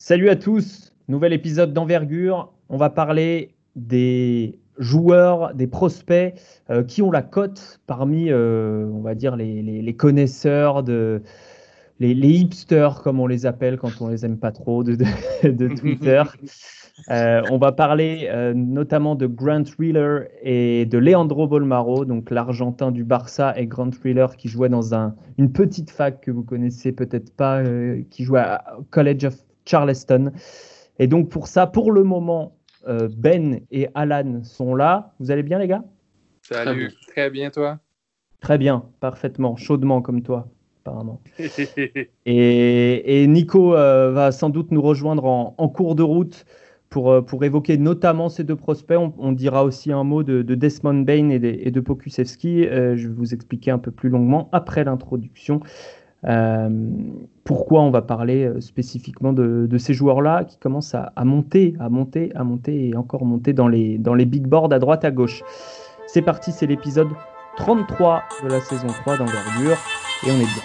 Salut à tous, nouvel épisode d'envergure. On va parler des joueurs, des prospects euh, qui ont la cote parmi, euh, on va dire, les, connaisseurs, de, les, hipsters, comme on les appelle quand on les aime pas trop, de, Twitter. Euh, on va parler notamment de Grant Wheeler et de Leandro Bolmaro, donc l'Argentin du Barça et Grant Wheeler qui jouait dans un, une petite fac que vous connaissez peut-être pas, qui jouait à College of Charleston. Et donc pour ça, pour le moment, euh, Ben et Alan sont là. Vous allez bien les gars? Salut, très bien toi? Très bien, parfaitement, chaudement comme toi apparemment. et, Nico euh, va sans doute nous rejoindre en, cours de route pour, euh, pour évoquer notamment ces deux prospects. On, dira aussi un mot de, Desmond Bain et de, et de Pokusevski. je vais vous expliquer un peu plus longuement après l'introduction. Euh, pourquoi on va parler euh, spécifiquement de, ces joueurs-là qui commencent à, monter, à monter, à monter et encore monter dans les, dans les big boards à droite, à gauche. C'est parti, c'est l'épisode 33 de la saison 3 d'Envergure et on est bien.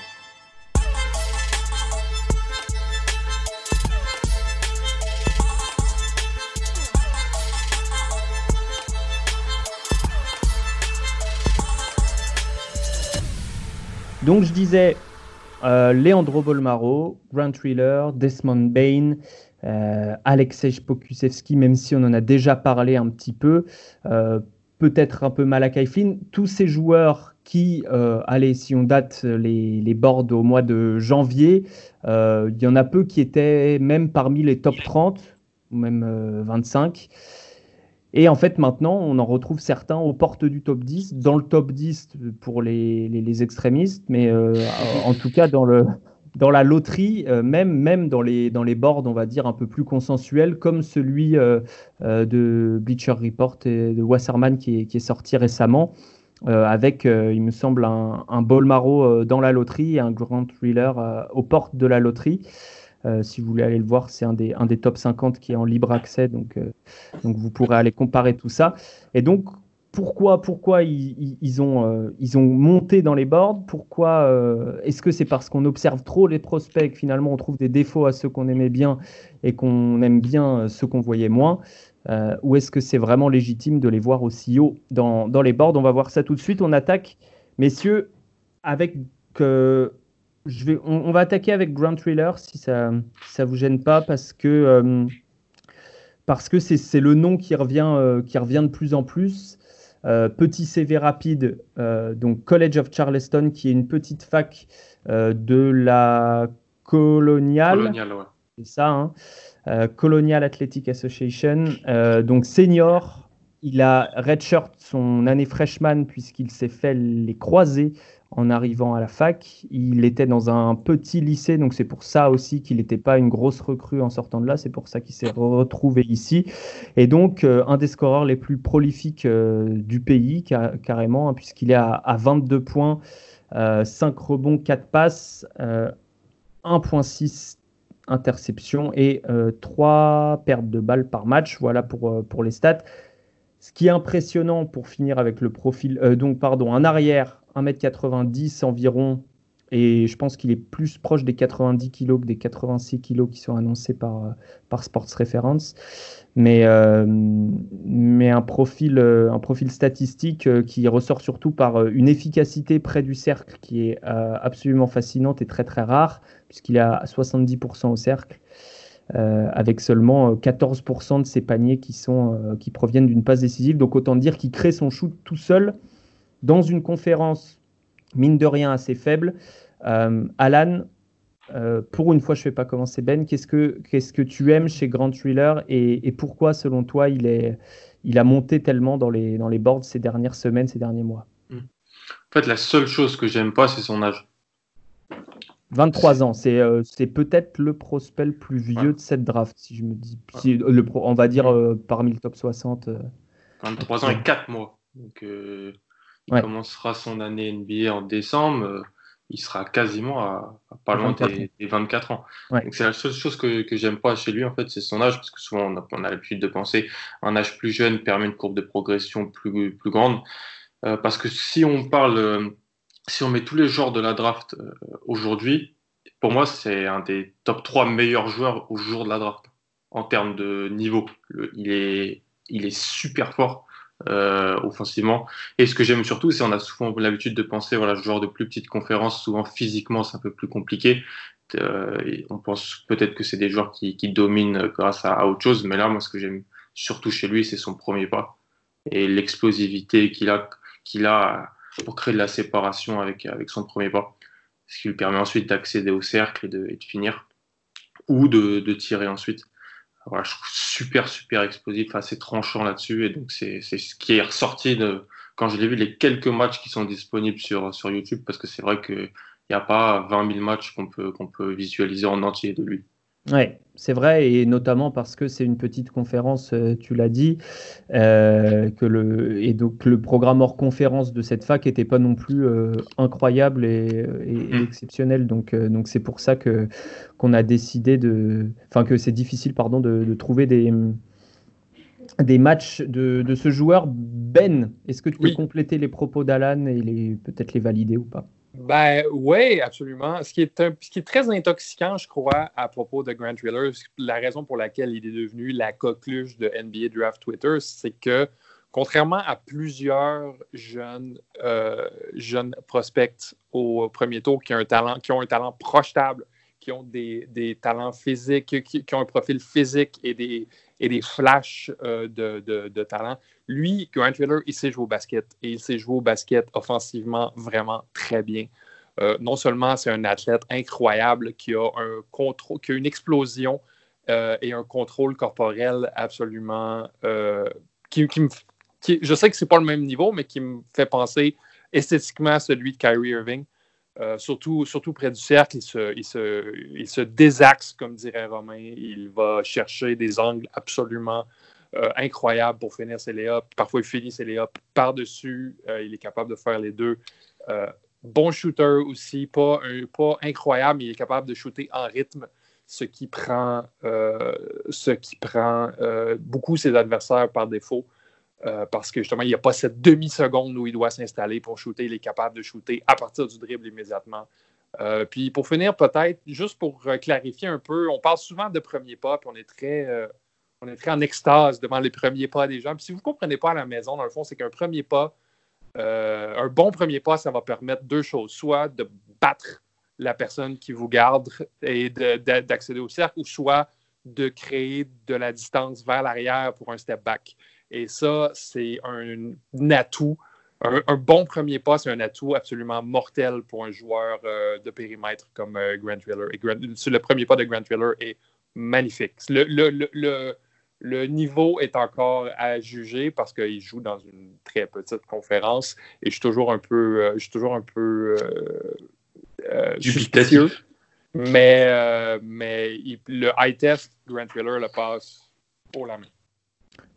Donc je disais, Leandro Bolmaro, Grant Wheeler, Desmond Bain, euh, Alexej Pokusevski, même si on en a déjà parlé un petit peu, euh, peut-être un peu Malakai Flynn, tous ces joueurs qui, allez, si on date les, les, boards au mois de janvier, il y en a peu qui étaient même parmi les top 30, ou même 25. Et en fait, maintenant, on en retrouve certains aux portes du top 10, dans le top 10 pour les, les, extrémistes, mais euh, en tout cas dans, le, dans la loterie, euh, même, même dans, les, dans les boards, on va dire, un peu plus consensuels, comme celui euh, de Bleacher Report et de Wasserman qui est, sorti récemment, avec, il me semble, un, un Bolmaro dans la loterie et un Grand Thriller aux portes de la loterie. Euh, si vous voulez aller le voir, c'est un des, un des top 50 qui est en libre accès, donc, euh, donc vous pourrez aller comparer tout ça. Et donc, pourquoi, pourquoi ils, ils, ont, euh, ils ont monté dans les boards? Pourquoi Est-ce que c'est parce qu'on observe trop les prospects, finalement on trouve des défauts à ceux qu'on aimait bien et qu'on aime bien ceux qu'on voyait moins Ou est-ce que c'est vraiment légitime de les voir aussi haut dans, dans les boards? On va voir ça tout de suite. On attaque, messieurs, avec vais, on, va attaquer avec Grant Thriller si ça ça vous gêne pas parce que euh, parce que c'est le nom qui revient euh, qui revient de plus en plus. Euh, petit CV rapide, donc College of Charleston, qui est une petite fac de la Colonial. Colonial, ouais. C'est ça, hein. Colonial Athletic Association. donc senior, il a redshirt son année freshman puisqu'il s'est fait les croisés en arrivant à la fac. Il était dans un petit lycée, donc c'est pour ça aussi qu'il n'était pas une grosse recrue en sortant de là. C'est pour ça qu'il s'est retrouvé ici. Et donc, euh, un des scoreurs les plus prolifiques euh, du pays, carrément, hein, puisqu'il est à, 22 points, 5 euh, rebonds, 4 passes, 1.6 interceptions et 3 pertes de balles par match. Voilà pour, pour les stats. Ce qui est impressionnant pour finir avec le profil, donc pardon, un arrière 1m90 environ, et je pense qu'il est plus proche des 90 kg que des 86 kg qui sont annoncés par, par Sports Reference. Mais, euh, mais un, profil, euh, un profil statistique euh, qui ressort surtout par une efficacité près du cercle qui est absolument fascinante et très très rare, puisqu'il est à 70% au cercle. avec seulement 14% de ses paniers qui, sont, qui proviennent d'une passe décisive. Donc autant dire qu'il crée son shoot tout seul dans une conférence, mine de rien, assez faible. Euh, Alan, euh, pour une fois, je ne fais pas commencer Ben. Qu'est-ce que, qu'est-ce que tu aimes chez Grand Thriller et, pourquoi, selon toi, il, est, il a monté tellement dans les, dans les boards ces dernières semaines, ces derniers mois? Hmm. En fait, la seule chose que j'aime pas, c'est son âge. 23 ans, c'est, euh, c'est peut-être le prospect le plus vieux de cette draft, si je me dis. le on va dire parmi le top 60. 23 ans et 4 mois. Donc, il commencera son année NBA en décembre. Euh, il sera quasiment à, pas loin des, 24 ans. Donc c'est la seule chose que, que j'aime pas chez lui, en fait, c'est son âge, parce que souvent on a, on a l'habitude de penser un âge plus jeune permet une courbe de progression plus, plus grande. Euh, parce que si on parle, euh, si on met tous les genres de la draft aujourd'hui, pour moi, c'est un des top 3 meilleurs joueurs au jour de la draft en termes de niveau. il, est, il est super fort. Euh, offensivement. Et ce que j'aime surtout, c'est on a souvent l'habitude de penser, voilà, joueur de plus petites conférences, souvent physiquement c'est un peu plus compliqué. Euh, on pense peut-être que c'est des joueurs qui, dominent grâce à, autre chose, mais là, moi, ce que j'aime surtout chez lui, c'est son premier pas et l'explosivité qu'il a, a pour créer de la séparation avec, avec son premier pas, ce qui lui permet ensuite d'accéder au cercle et de, finir, ou de tirer ensuite voilà, je trouve super, super explosif, assez tranchant là-dessus. Et donc, c'est ce qui est ressorti de, quand je l'ai vu, les quelques matchs qui sont disponibles sur, sur YouTube, parce que c'est vrai qu'il n'y a pas 20 000 matchs qu'on peut, qu'on peut visualiser en entier de lui. Oui, c'est vrai, et notamment parce que c'est une petite conférence, euh, tu l'as dit, euh, que le, et donc le programme hors conférence de cette fac n'était pas non plus euh, incroyable et, mm. exceptionnel. Donc, donc c'est pour ça que qu'on a décidé de, enfin que c'est difficile, pardon, de, trouver des des matchs de, de ce joueur. Ben, est-ce que tu peux compléter les propos d'Alan et les peut-être les valider ou pas? Ben oui, absolument. Ce qui, est très intoxicant, je crois, à propos de Grant Wheeler, la raison pour laquelle il est devenu la coqueluche de NBA Draft Twitter, c'est que contrairement à plusieurs jeunes, euh, jeunes prospects au premier tour qui ont un talent, qui ont un talent projetable, qui ont des, talents physiques, qui, ont un profil physique et des, flashs euh, de, talent. Lui, Grant Wheeler, il sait jouer au basket et il sait jouer au basket offensivement vraiment très bien. Euh, non seulement c'est un athlète incroyable qui a, un contrôle, qui a une explosion euh, et un contrôle corporel absolument. qui, qui, me, je sais que c'est pas le même niveau, mais qui me fait penser esthétiquement à celui de Kyrie Irving. Euh, surtout, surtout près du cercle, il se, désaxe, comme dirait Romain. Il va chercher des angles absolument euh, incroyables pour finir ses layups. Parfois, il finit ses layups par-dessus. Euh, il est capable de faire les deux. bon shooter aussi, pas, pas incroyable, mais il est capable de shooter en rythme, ce qui prend, ce qui prend beaucoup ses adversaires par défaut. Euh, parce que justement, il n'y a pas cette demi-seconde où il doit s'installer pour shooter. Il est capable de shooter à partir du dribble immédiatement. Euh, puis pour finir, peut-être, juste pour euh, clarifier un peu, on parle souvent de premiers pas, puis on est très, on est très en extase devant les premiers pas des gens. Si vous ne comprenez pas à la maison, dans le fond, c'est qu'un premier pas, un bon premier pas, ça va permettre deux choses. Soit de battre la personne qui vous garde et d'accéder au cercle, ou soit de créer de la distance vers l'arrière pour un step back. Et ça, c'est un, atout. Un, bon premier pas, c'est un atout absolument mortel pour un joueur euh, de périmètre comme euh, Grant. Et le premier pas de Grant Wheeler est magnifique. Niveau est encore à juger parce qu'il joue dans une très petite conférence et je suis toujours un peu, euh, je suis toujours un peu dubitatif. Mais, mais le high test, Grant Wheeler le passe pour la main.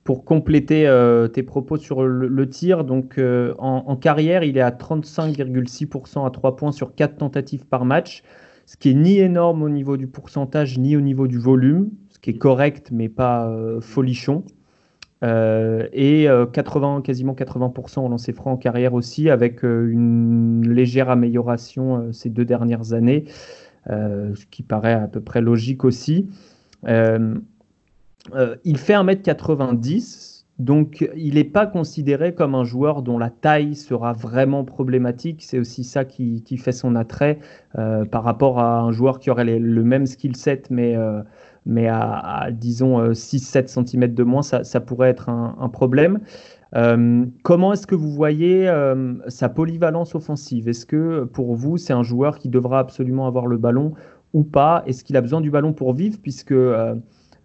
Pour compléter euh, tes propos sur le, tir, donc euh, en, carrière, il est à 35,6% à 3 points sur 4 tentatives par match, ce qui est ni énorme au niveau du pourcentage ni au niveau du volume, qui est correct mais pas euh, folichon. et 80, quasiment 80% au lancer franc en carrière aussi, avec une légère amélioration ces deux dernières années, ce qui paraît à peu près logique aussi. Euh, il fait 1m90, donc il n'est pas considéré comme un joueur dont la taille sera vraiment problématique. C'est aussi ça qui, fait son attrait euh, par rapport à un joueur qui aurait le même skill set, mais, euh, mais à, disons 6-7 cm de moins, ça, pourrait être un, problème. comment est-ce que vous voyez sa polyvalence offensive? Est-ce que pour vous, c'est un joueur qui devra absolument avoir le ballon ou pas? Est-ce qu'il a besoin du ballon pour vivre? Puisque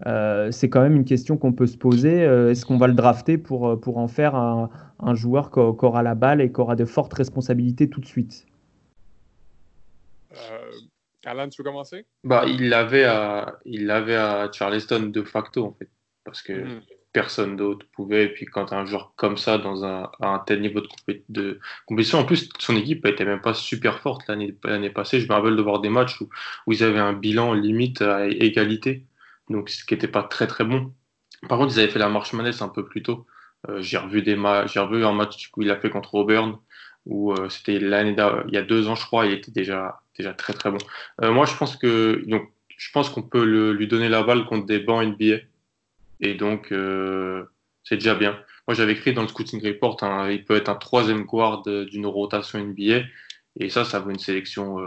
euh, c'est quand même une question qu'on peut se poser. Euh, est-ce qu'on va le drafter pour, euh, pour en faire un, joueur qui, aura la balle et qui aura de fortes responsabilités tout de suite? Alan, tu veux commencer? Bah, Il l'avait à, il à Charleston de facto, en fait, parce que hmm. personne d'autre pouvait. Et puis quand un joueur comme ça, dans un, à un tel niveau de, de, compétition, en plus, son équipe n'était même pas super forte l'année passée. Je me rappelle de voir des matchs où, où ils avaient un bilan limite à égalité donc ce qui n'était pas très très bon. Par contre, ils avaient fait la marche manesse un peu plus tôt. Euh, j'ai revu des j'ai revu un match où il a fait contre Auburn où c'était l'année il y a deux ans, je crois, il était déjà, déjà très très bon. moi, je pense que donc, je pense qu'on peut lui donner la balle contre des bancs NBA. Et donc, c'est déjà bien. Moi, j'avais écrit dans le scouting report, il peut être un troisième guard d'une rotation NBA. Et ça, ça vaut une sélection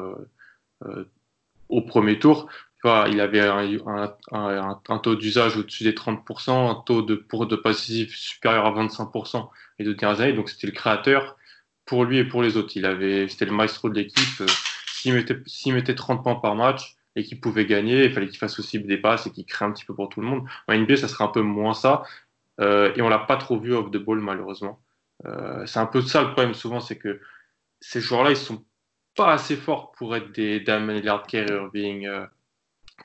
au premier tour il avait un, taux d'usage au-dessus des 30%, un taux de, pour de passif supérieur à 25% et de dernières années. Donc c'était le créateur pour lui et pour les autres. Il avait, c'était le maestro de l'équipe. Euh, s'il mettait, mettait 30 points par match et qu'il pouvait gagner, il fallait qu'il fasse aussi des passes et qu'il crée un petit peu pour tout le monde. En NBA, ça serait un peu moins ça. Euh, et on l'a pas trop vu off the ball, malheureusement. Euh, c'est un peu ça le problème souvent, c'est que ces joueurs-là, ils sont pas assez forts pour être des Damon Lillard, Kerry Irving,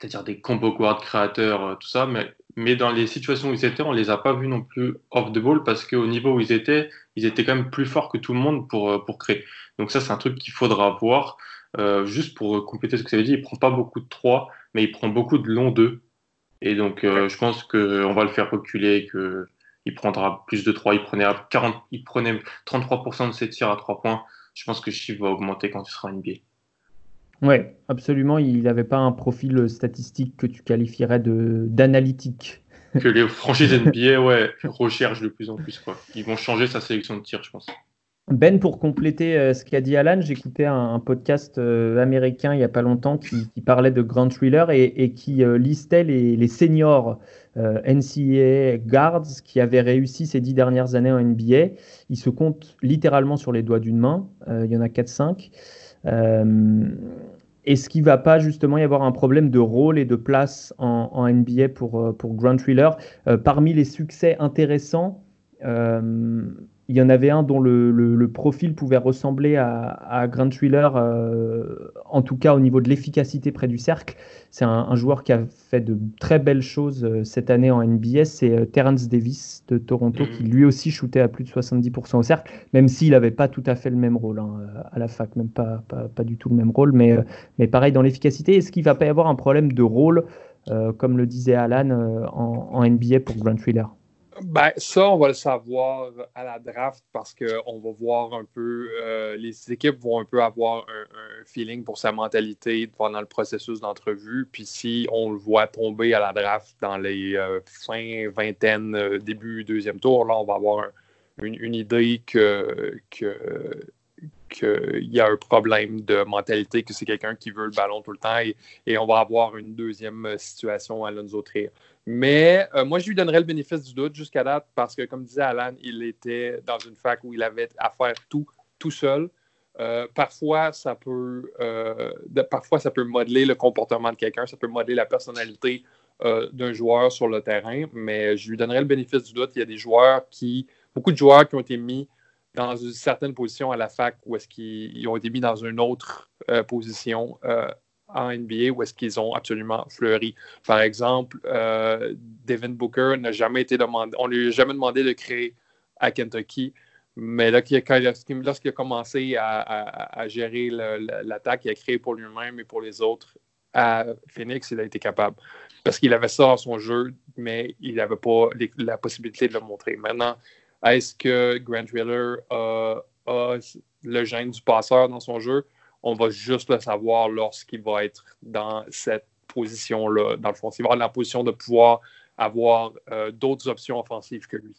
c'est-à-dire des combo guard créateurs, tout ça, mais, mais dans les situations où ils étaient, on les a pas vus non plus off the ball parce qu'au niveau où ils étaient, ils étaient quand même plus forts que tout le monde pour, euh, pour créer. Donc ça, c'est un truc qu'il faudra voir. Euh, juste pour compléter ce que ça veut dire, il prend pas beaucoup de 3, mais il prend beaucoup de long 2. Et donc, je pense qu'on va le faire reculer, que il prendra plus de 3. Il prenait, 40, il prenait 33% de ses tirs à 3 points. Je pense que le chiffre va augmenter quand il sera NBA. Oui, absolument. Il n'avait pas un profil statistique que tu qualifierais d'analytique. Que les franchises NBA ouais, recherchent de plus en plus. Quoi. Ils vont changer sa sélection de tir, je pense. Ben, pour compléter euh, ce qu'a dit Alan, j'écoutais un, un, podcast euh, américain il n'y a pas longtemps qui, parlait de Grand Thriller et, qui euh, listait les, les seniors NCAA guards qui avaient réussi ces dix dernières années en NBA. Ils se comptent littéralement sur les doigts d'une main. il y en a 4-5. Est-ce qu'il ne va pas justement y avoir un problème de rôle et de place en, NBA pour, euh, pour Grant Wheeler euh, Parmi les succès intéressants, euh, il y en avait un dont le, profil pouvait ressembler à, Grant Wheeler, euh, en tout cas au niveau de l'efficacité près du cercle. C'est un, joueur qui a fait de très belles choses euh, cette année en NBA. C'est euh, Terence Davis de Toronto, qui lui aussi shootait à plus de 70% au cercle, même s'il n'avait pas tout à fait le même rôle hein, à la fac, même pas, pas, du tout le même rôle, mais, mais pareil dans l'efficacité. Est-ce qu'il ne va pas y avoir un problème de rôle, comme le disait Alan, en, en NBA pour Grant Wheeler? Ben, ça, on va le savoir à la draft parce qu'on va voir un peu, euh, les équipes vont un peu avoir un, feeling pour sa mentalité pendant le processus d'entrevue. Puis si on le voit tomber à la draft dans les euh, fins vingtaine, euh, début deuxième tour, là, on va avoir une, idée que, que qu'il y a un problème de mentalité, que c'est quelqu'un qui veut le ballon tout le temps et, on va avoir une deuxième situation à Alonso Trier. Mais euh, moi, je lui donnerais le bénéfice du doute jusqu'à date parce que, comme disait Alan, il était dans une fac où il avait à faire tout tout seul. Euh, parfois, ça peut, euh, parfois, ça peut modeler le comportement de quelqu'un, ça peut modeler la personnalité d'un joueur sur le terrain, mais je lui donnerais le bénéfice du doute. Il y a des joueurs qui, beaucoup de joueurs qui ont été mis dans une certaine position à la fac ou est-ce qu'ils ont été mis dans une autre position en NBA où est-ce qu'ils ont absolument fleuri. Par exemple, euh, Devin Booker n'a jamais été demandé, on lui a jamais demandé de créer à Kentucky, mais lorsqu'il a commencé à, gérer l'attaque, il a créé pour lui-même et pour les autres à Phoenix, il a été capable. Parce qu'il avait ça dans son jeu, mais il n'avait pas la possibilité de le montrer. Maintenant, est-ce que Grant Wheeler a le gène du passeur dans son jeu? on va juste le savoir lorsqu'il va être dans cette position-là. Dans le fond, s'il va avoir la position de pouvoir avoir euh, d'autres options offensives que lui.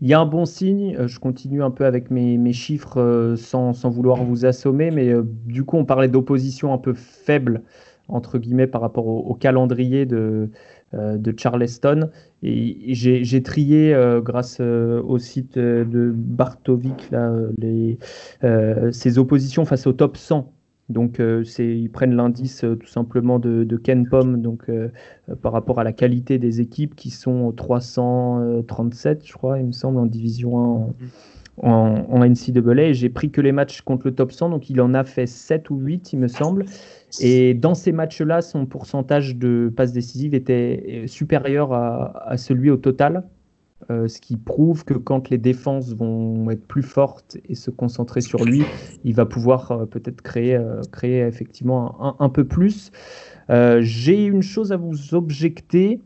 Il y a un bon signe, euh, je continue un peu avec mes, chiffres euh, sans, vouloir vous assommer, mais du coup on parlait d'opposition un peu faible, entre guillemets, par rapport au calendrier de, euh, de Charleston. Et j'ai trié, euh, grâce euh, au site de Bartovic, là, les, ces oppositions face au top 100. Donc, ils prennent l'indice tout simplement de, Ken Pom, donc par rapport à la qualité des équipes qui sont 337, je crois, il me semble, en division 1 en, en, en NCAA. J'ai pris que les matchs contre le top 100, donc il en a fait 7 ou 8, il me semble. Et dans ces matchs-là, son pourcentage de passes décisives était supérieur à, celui au total, euh, ce qui prouve que quand les défenses vont être plus fortes et se concentrer sur lui, il va pouvoir euh, peut-être créer, euh, créer effectivement un, peu plus. J'ai une chose à vous objecter.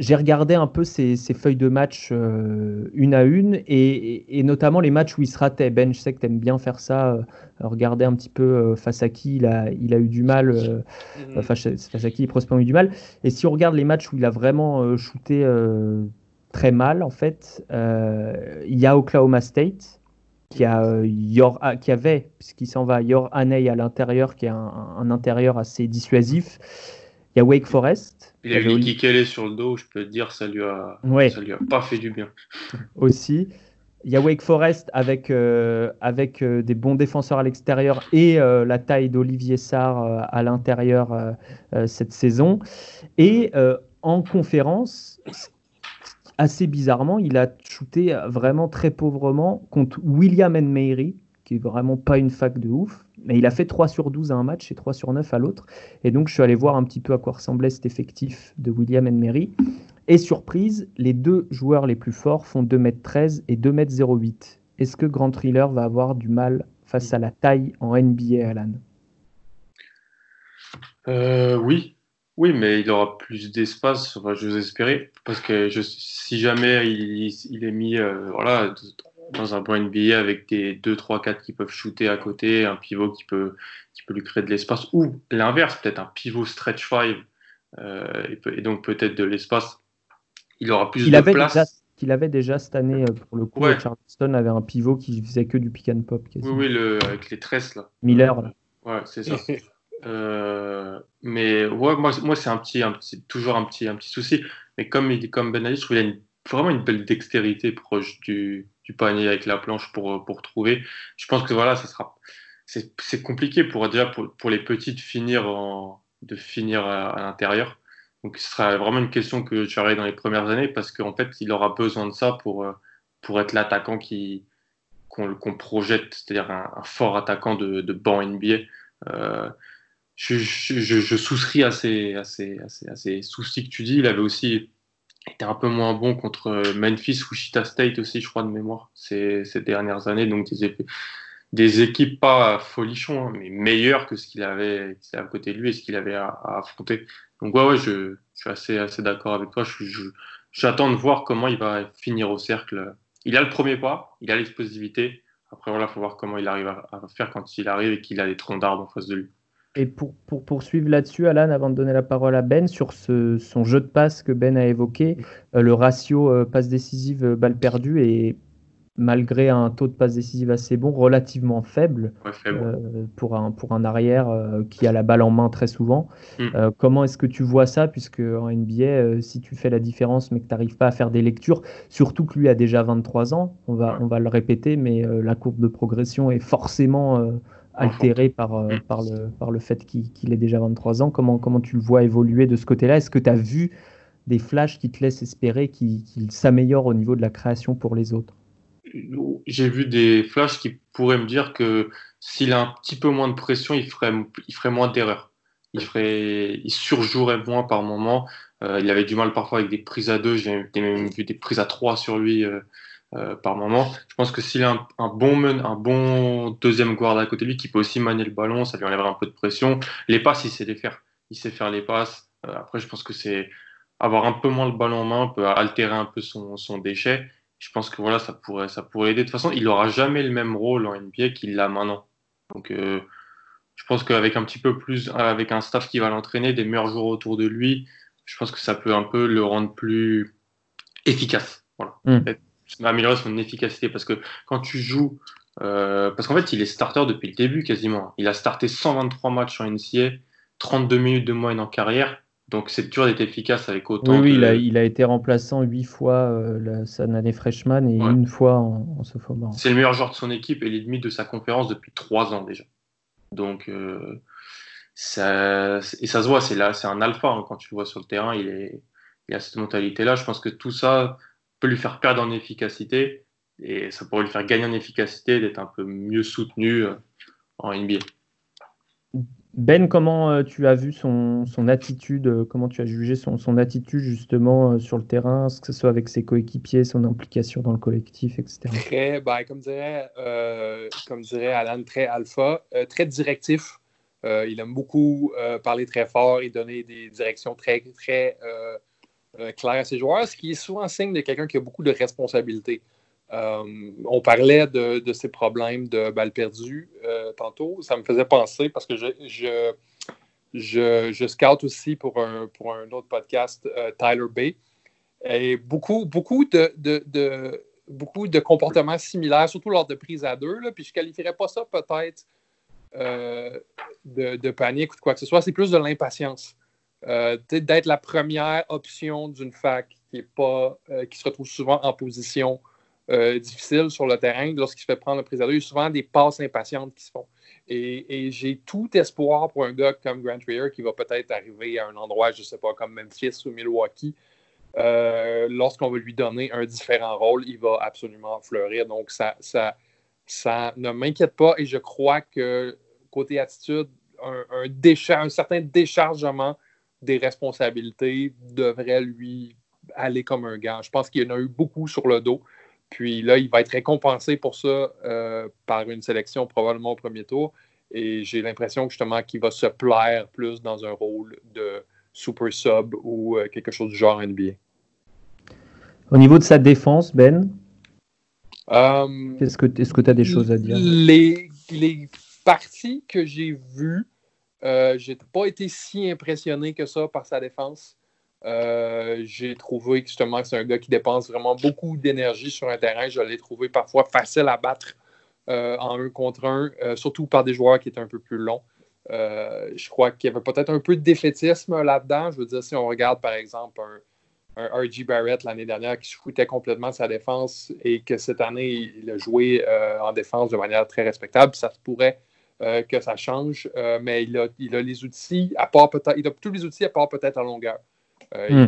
J'ai regardé un peu ces, feuilles de match euh, une à une et, notamment les matchs où il se ratait. Ben, je sais que tu aimes bien faire ça, euh, regarder un petit peu euh, face à qui il a, il a eu du mal, mhm. face, à qui il a eu du mal. Et si on regarde les matchs où il a vraiment shooté très mal, en fait, il y a Oklahoma State qui, a, Yor, ah, qui avait, puisqu'il s'en va, Yor Haney à l'intérieur, qui est un, un intérieur assez dissuasif. Il y a Wake Forest. Il a eu les sur le dos, je peux te dire, ça lui a, ça lui a pas fait du bien. Aussi. Il y a Wake Forest avec, euh, avec euh, des bons défenseurs à l'extérieur et euh, la taille d'Olivier Sarr à l'intérieur cette saison. Et en conférence, assez bizarrement, il a shooté vraiment très pauvrement contre William Mary, qui est vraiment pas une fac de ouf. Mais il a fait 3 sur 12 à un match et 3 sur 9 à l'autre. Et donc, je suis allé voir un petit peu à quoi ressemblait cet effectif de William Mary. Et surprise, les deux joueurs les plus forts font 2m13 et 2m08. Est-ce que Grand Thriller va avoir du mal face à la taille en NBA, Alan? Euh, Oui, oui, mais il aura plus d'espace, je vous espérais, parce que si jamais il, est mis euh, voilà, dans un bon NBA avec des 2, 3, 4 qui peuvent shooter à côté, un pivot qui peut, qui peut lui créer de l'espace, ou l'inverse, peut-être un pivot stretch 5, euh, et, donc peut-être de l'espace. Il aura plus de place. qu'il avait déjà cette année, euh, pour le coup, Charleston avait un pivot qui faisait que du pick and pop. Oui, oui, le, avec les tresses là. Miller là. Ouais, c'est ça. Euh, mais ouais, moi, moi c'est un petit, toujours un petit, un petit souci. Mais comme, comme Ben a dit, je trouve qu'il a une, vraiment une belle dextérité proche du, du panier avec la planche pour, pour trouver. Je pense que voilà, ça sera. C'est compliqué pour déjà pour, pour, les petites finir en, de finir à, l'intérieur. Donc ce sera vraiment une question que tu auras dans les premières années parce qu'en fait, il aura besoin de ça pour, pour être l'attaquant qui qu'on projette, c'est-à-dire un, fort attaquant de, de banc NBA. Euh, je, je, je, souscris à, ces, à, ces, à ces soucis que tu dis. Il avait aussi était un peu moins bon contre Memphis ou State aussi, je crois, de mémoire, ces, ces dernières années. Donc des, des équipes pas folichons, hein, mais meilleures que ce qu'il avait, à côté de lui et ce qu'il avait à, affronter. Donc ouais, ouais je, suis assez, assez d'accord avec toi. J'attends de voir comment il va finir au cercle. Il a le premier pas, il a l'explosivité. Après, voilà, il faut voir comment il arrive à, à faire quand il arrive et qu'il a des troncs d'arbres en face de lui. Et pour, pour poursuivre là-dessus, Alan, avant de donner la parole à Ben, sur ce, son jeu de passe que Ben a évoqué, euh, le ratio euh, passe décisive, euh, balle perdue est, malgré un taux de passe décisive assez bon, relativement faible, pour, un, pour un arrière qui a la balle en main très souvent. Mm. comment est-ce que tu vois ça, puisque en NBA, si tu fais la différence mais que tu n'arrives pas à faire des lectures, surtout que lui a déjà 23 ans, on va, on va le répéter, mais la courbe de progression est forcément altéré par, euh, mm. par, le, par le fait qu'il ait déjà 23 ans. Comment, comment tu le vois évoluer de ce côté-là? Est-ce que tu as vu des flashs qui te laissent espérer qu'il s'améliore au niveau de la création pour les autres? J'ai vu des flashs qui pourraient me dire que s'il a un petit peu moins de pression, il ferait, il ferait moins d'erreurs. Il, ferait, il surjouerait moins par moment. Euh, il avait du mal parfois avec des prises à deux. J'ai même vu des prises à trois sur lui. Euh, euh, par moment. Je pense que s'il a un, bon un bon deuxième guard à côté de lui qui peut aussi manier le ballon, ça lui enlèvera un peu de pression. Les passes, il sait les faire. Il sait faire les passes. Euh, après, je pense que c'est avoir un peu moins le ballon en main peut altérer un peu son, son déchet. Je pense que voilà, ça pourrait, ça pourrait aider. De toute façon, il n'aura jamais le même rôle en NBA qu'il l'a maintenant. Donc, euh, je pense qu'avec un petit peu plus, avec un staff qui va l'entraîner, des meilleurs joueurs autour de lui, je pense que ça peut un peu le rendre plus efficace. Voilà. Hmm améliorer son efficacité parce que quand tu joues, euh, parce qu'en fait, il est starter depuis le début quasiment. Il a starté 123 matchs en NCA, 32 minutes de moyenne en carrière. Donc c'est dur d'être efficace avec autant. Oui, il, a, il, a, été remplaçant 8 fois euh, sa année freshman et une fois en, en sophomore. C'est le meilleur joueur de son équipe et l'ennemi de sa conférence depuis 3 ans déjà. Donc euh, ça, et ça se voit, c'est là, c'est un alpha hein, quand tu le vois sur le terrain. Il, est, il a cette mentalité-là. Je pense que tout ça, lui faire perdre en efficacité et ça pourrait lui faire gagner en efficacité d'être un peu mieux soutenu euh, en NBA. Ben, comment euh, tu as vu son, son attitude, euh, comment tu as jugé son, son attitude justement sur le terrain, que ce soit avec ses coéquipiers, son implication dans le collectif, etc. Très, ben, comme, dirait, comme dirait Alan, très alpha, très directif. il aime beaucoup parler très fort et donner des directions très, très clair à ses joueurs, ce qui est souvent signe de quelqu'un qui a beaucoup de responsabilités. on parlait de, ses problèmes de balles perdues tantôt. Ça me faisait penser parce que je, je, je, scout aussi pour un, pour un autre podcast, Tyler Bay. Et beaucoup, beaucoup de, de, beaucoup de comportements similaires, surtout lors de prises à deux. Là, puis je ne qualifierais pas ça peut-être euh, de, panique ou de quoi que ce soit. C'est plus de l'impatience. Euh, d'être la première option d'une fac qui, est pas, euh, qui se retrouve souvent en position difficile sur le terrain lorsqu'il se fait prendre le deux. Il y a souvent des passes impatientes qui se font. Et, j'ai tout espoir pour un gars comme Grant Rear qui va peut-être arriver à un endroit, je ne sais pas, comme Memphis ou Milwaukee, euh, lorsqu'on va lui donner un différent rôle, il va absolument fleurir. Donc, ça, ça, ça ne m'inquiète pas et je crois que côté attitude, un certain déchargement des responsabilités devrait lui aller comme un gars. Je pense qu'il y en a eu beaucoup sur le dos. Puis là, il va être récompensé pour ça euh, par une sélection probablement au premier tour. Et j'ai l'impression justement qu'il va se plaire plus dans un rôle de super sub ou euh, quelque chose du genre NBA. Au niveau de sa défense, Ben, euh, est-ce que tu as des choses à dire? les, les parties que j'ai vues, euh, j'ai pas été si impressionné que ça par sa défense. Euh, j'ai trouvé justement que c'est un gars qui dépense vraiment beaucoup d'énergie sur un terrain. Je l'ai trouvé parfois facile à battre euh, en un contre un, surtout par des joueurs qui étaient un peu plus longs. je crois qu'il y avait peut-être un peu de défaitisme là-dedans. Je veux dire, si on regarde par exemple un, un R.G. Barrett l'année dernière qui se foutait complètement sa défense et que cette année, il a joué euh, en défense de manière très respectable. Ça se pourrait euh, que ça change, euh, mais il a, il a, les outils, à part peut-être, il a tous les outils à part peut-être en longueur. Hmm.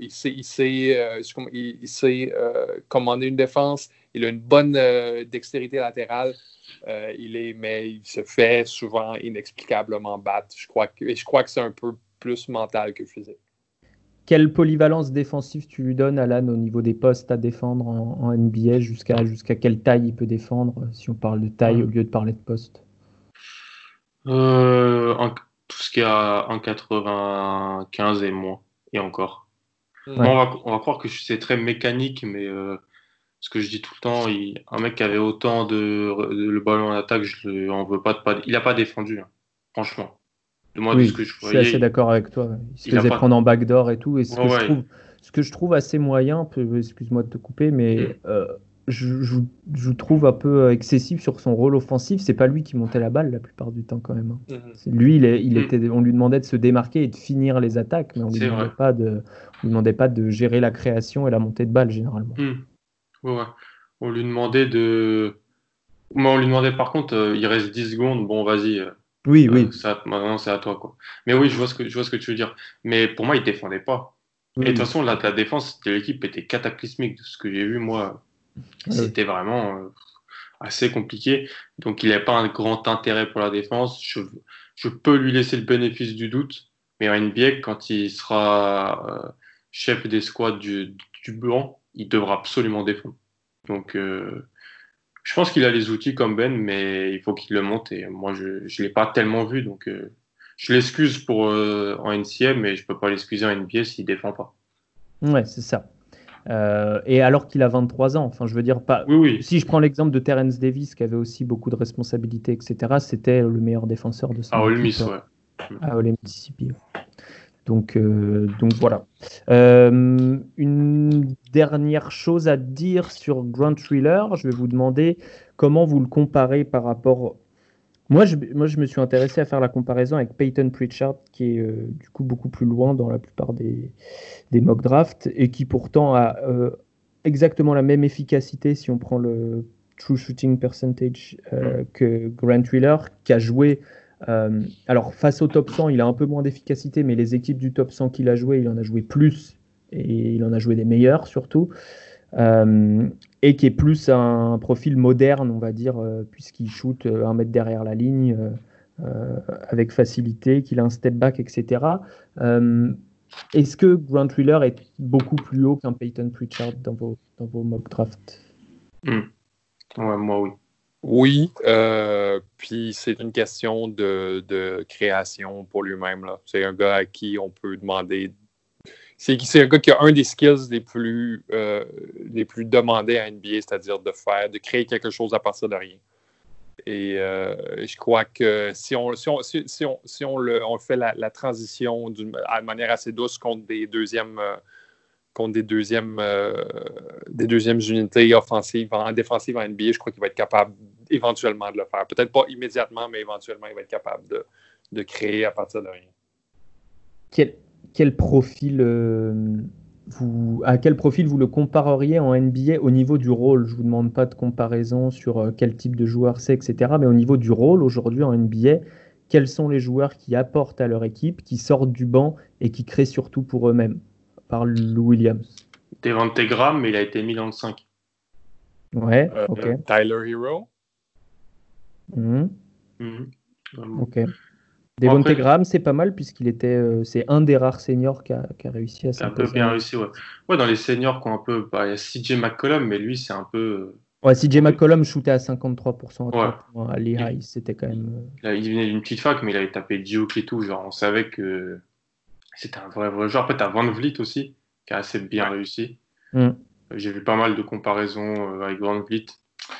Il, sait, il sait, il, sait commander une défense, il a une bonne dextérité latérale, il est, mais il se fait souvent inexplicablement battre. Je crois que, et je crois que c'est un peu plus mental que physique. Quelle polyvalence défensive tu lui donnes, Alan, au niveau des postes à défendre en, NBA Jusqu'à jusqu'à quelle taille il peut défendre, si on parle de taille au lieu de parler de poste? Euh, Tout ce qui est en 95 et moins, et encore. on, va, croire que c'est très mécanique, mais euh, ce que je dis tout le temps, un mec qui avait autant de, le ballon en attaque, je veux pas, de, pas il n'a pas défendu, hein, franchement oui, je, suis assez d'accord avec toi. Il se faisait prendre en backdoor et tout. Et ce, que je trouve, ce que je trouve assez moyen, excuse-moi de te couper, mais mm. euh, je, je, trouve un peu euh, excessif sur son rôle offensif. C'est pas lui qui montait la balle la plupart du temps quand même. Hein. Mm-hmm. Lui, il, il mm. était, on lui demandait de se démarquer et de finir les attaques, mais on lui demandait pas de, lui demandait pas de gérer la création et la montée de balle généralement. Mm. On lui demandait de, on lui demandait par contre, euh, il reste 10 secondes, bon vas-y, oui, euh, oui. Ça, maintenant, c'est à toi. Quoi. Mais oui, je vois, ce que, je vois ce que tu veux dire. Mais pour moi, il défendait pas. Et de toute façon, la défense de l'équipe était cataclysmique. De ce que j'ai vu, moi, c'était vraiment euh, assez compliqué. Donc, il n'a pas un grand intérêt pour la défense. Je, je, peux lui laisser le bénéfice du doute. Mais en NBA, quand il sera euh, chef des squads du, du blanc, il devra absolument défendre. Donc, je pense qu'il a les outils comme Ben, mais il faut qu'il le monte. Et moi, je ne l'ai pas tellement vu. Donc, euh, je l'excuse pour euh, en NCM, mais je ne peux pas l'excuser en NBA s'il ne défend pas. Ouais, c'est ça. Euh, et alors qu'il a 23 ans, enfin, je veux dire, pas. Oui, oui. Si je prends l'exemple de Terence Davis, qui avait aussi beaucoup de responsabilités, etc., c'était le meilleur défenseur de ça. Ah, Ole Miss, ouais. À Ole Mississippi. Donc, euh, donc voilà. Euh, une dernière chose à dire sur Grand Thriller, je vais vous demander comment vous le comparez par rapport. Moi je, moi, je me suis intéressé à faire la comparaison avec Peyton Pritchard, qui est euh, du coup beaucoup plus loin dans la plupart des, des mock drafts et qui pourtant a exactement la même efficacité si on prend le true shooting percentage que Grant Wheeler, qui a joué euh, alors, face au top 100, il a un peu moins d'efficacité, mais les équipes du top 100 qu'il a joué, il en a joué plus et il en a joué des meilleurs surtout. Euh, et qui est plus un profil moderne, on va dire, euh, puisqu'il shoot un mètre derrière la ligne avec facilité, qu'il a un step back, etc. Est-ce que Grant Wheeler est beaucoup plus haut qu'un Peyton Pritchard dans vos, dans vos mock drafts? Ouais, Moi, oui. Oui, euh, puis c'est une question de, création pour lui-même. C'est un gars à qui on peut demander C'est un gars qui a un des skills les plus, euh, les plus demandés à NBA, c'est-à-dire de faire, de créer quelque chose à partir de rien. Et euh, je crois que si on, si on, si, on, si on, le, on fait la, transition de manière assez douce contre des deuxièmes, euh, contre des deuxièmes, des deuxièmes unités offensives, en défensive en NBA, je crois qu'il va être capable éventuellement de le faire. Peut-être pas immédiatement, mais éventuellement, il va être capable de, de créer à partir de rien. Quel profil euh, vous, à quel profil vous le compareriez en NBA au niveau du rôle? Je ne vous demande pas de comparaison sur euh, quel type de joueur c'est, etc. Mais au niveau du rôle aujourd'hui en NBA, quels sont les joueurs qui apportent à leur équipe, qui sortent du banc et qui créent surtout pour eux-mêmes? Par Lou Williams. Devante Graham, mais il a été mis dans le 5. Ouais, euh, ok. Tyler Hero. Mhm. Mhm. Ok. Devonte Graham, c'est pas mal puisqu'il était, euh, c'est un des rares seniors qui a, réussi à s'imposer. Un peu bien réussi, ouais. Ouais, dans les seniors qui ont un peu, bah, il y a CJ McCollum, mais lui, c'est un peu. Euh, ouais, CJ McCollum shootait à 53% à, à Lehigh, c'était quand même. Euh, il venait d'une petite fac, mais il avait tapé Duke et tout, genre on savait que c'était un vrai, vrai joueur. Après, t'as Van Vliet aussi, qui a assez bien réussi. Mm. J'ai vu pas mal de comparaisons avec Van Vliet.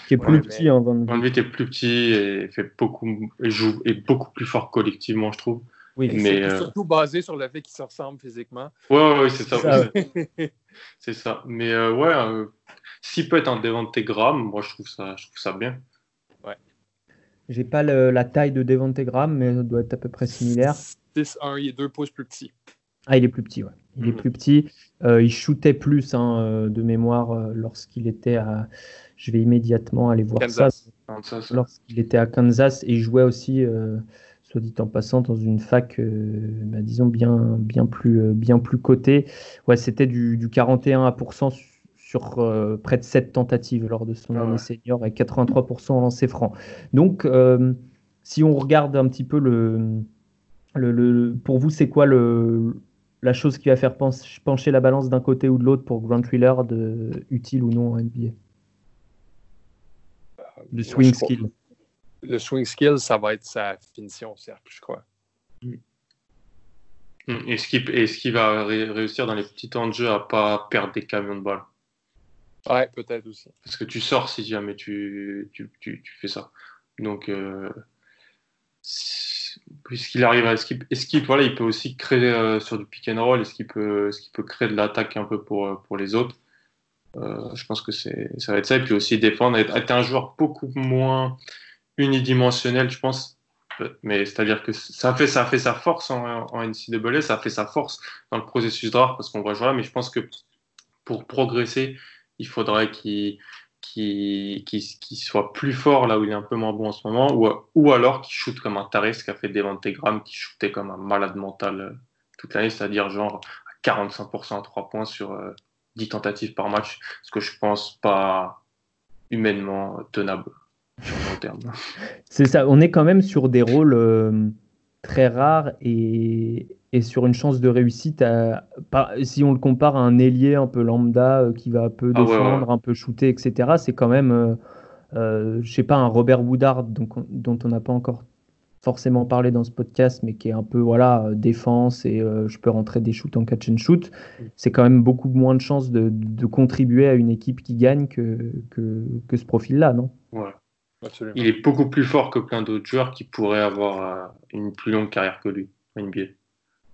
Qui est plus petit, hein, Van Vliet. est plus petit et fait beaucoup, et joue, est beaucoup plus fort collectivement, je trouve. Oui, mais c'est euh, surtout basé sur le fait qu'ils se ressemblent physiquement. Ouais, ouais, c'est ça. c'est ça. Mais euh, ouais, euh, s'il peut être un Devante Graham, moi je trouve ça, je trouve ça bien. Ouais. J'ai pas la taille de Devante Graham, mais ça doit être à peu près similaire. 6-1, il est deux pouces plus petit. Ah, il est plus petit, ouais. Il est mhm. plus petit. il shootait plus hein, de mémoire lorsqu'il était à je vais immédiatement aller voir ça. Lorsqu'il était à Kansas et il jouait aussi, euh, soit dit en passant, dans une fac, euh, bah, disons, bien, bien, plus, euh, bien plus cotée. Ouais, c'était du, du 41% sur près de 7 tentatives lors de son ah année senior et 83% en lancer franc. Donc, si on regarde un petit peu le. le, pour vous, c'est quoi le, la chose qui va faire pencher la balance d'un côté ou de l'autre pour Grant Wheeler, de, utile ou non en NBA le swing skill. Le swing skill, ça va être sa finition au cercle, je crois. Mm. Mm. Est-ce qu'il va réussir dans les petits temps de jeu à pas perdre des camions de balles Ouais, peut-être aussi. Parce que tu sors si jamais tu, tu, tu, fais ça. Donc, euh, puisqu'il arrive à. Qu'il voilà, il peut aussi créer euh, sur du pick and roll Est-ce qu'il peut, est peut créer de l'attaque un peu pour, pour les autres? Euh, je pense que ça va être ça. Et puis aussi défendre, être, un joueur beaucoup moins unidimensionnel, je pense. Mais c'est-à-dire que ça fait, ça fait sa force en, en NCAA, ça fait sa force dans le processus draft parce qu'on voit jouer là. Mais je pense que pour progresser, il faudrait qu'il soit plus fort là où il est un peu moins bon en ce moment, ou, ou alors qu'il shoot comme un taré, ce qu'a fait Devante Graham, qui shootait comme un malade mental euh, toute l'année, c'est-à-dire genre 45% à 3 points sur, euh, 10 tentatives par match, ce que je pense pas humainement tenable sur le long terme. C'est ça, on est quand même sur des rôles euh, très rares et, et, sur une chance de réussite. si on le compare à un ailier un peu lambda euh, qui va un peu ah défendre, un peu shooter, etc., c'est quand même, euh, euh, je sais pas, un Robert Woodard donc, dont on n'a pas encore forcément parlé dans ce podcast, mais qui est un peu voilà euh, défense et euh, je peux rentrer des shoots en catch and shoot, mm. c'est quand même beaucoup moins de chances de, contribuer à une équipe qui gagne que, que, ce profil-là, non? Ouais. Il est beaucoup plus fort que plein d'autres joueurs qui pourraient avoir euh, une plus longue carrière que lui NBA.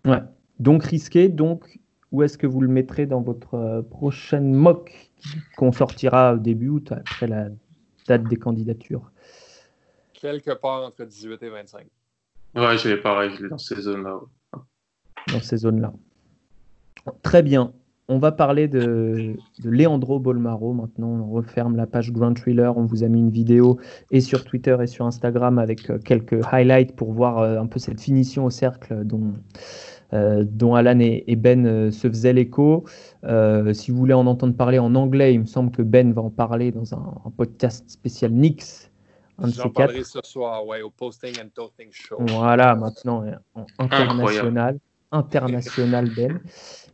Ouais. Donc risqué, donc où est-ce que vous le mettrez dans votre prochaine mock qu'on sortira au début août après la date des candidatures? Quelque part entre 18 et 25. Ouais, je l'ai pareil, je l'ai dans ces zones-là. Dans ces zones-là. Très bien. On va parler de, de Leandro Bolmaro maintenant. On referme la page Grand Thriller. On vous a mis une vidéo et sur Twitter et sur Instagram avec euh, quelques highlights pour voir euh, un peu cette finition au cercle dont, euh, dont Alan et, Ben se faisaient l'écho. si vous voulez en entendre parler en anglais, il me semble que Ben va en parler dans un, un podcast spécial Nix J'en parlerai ce soir, ouais, au Posting and Toasting Show. Voilà, maintenant, international. International, Ben.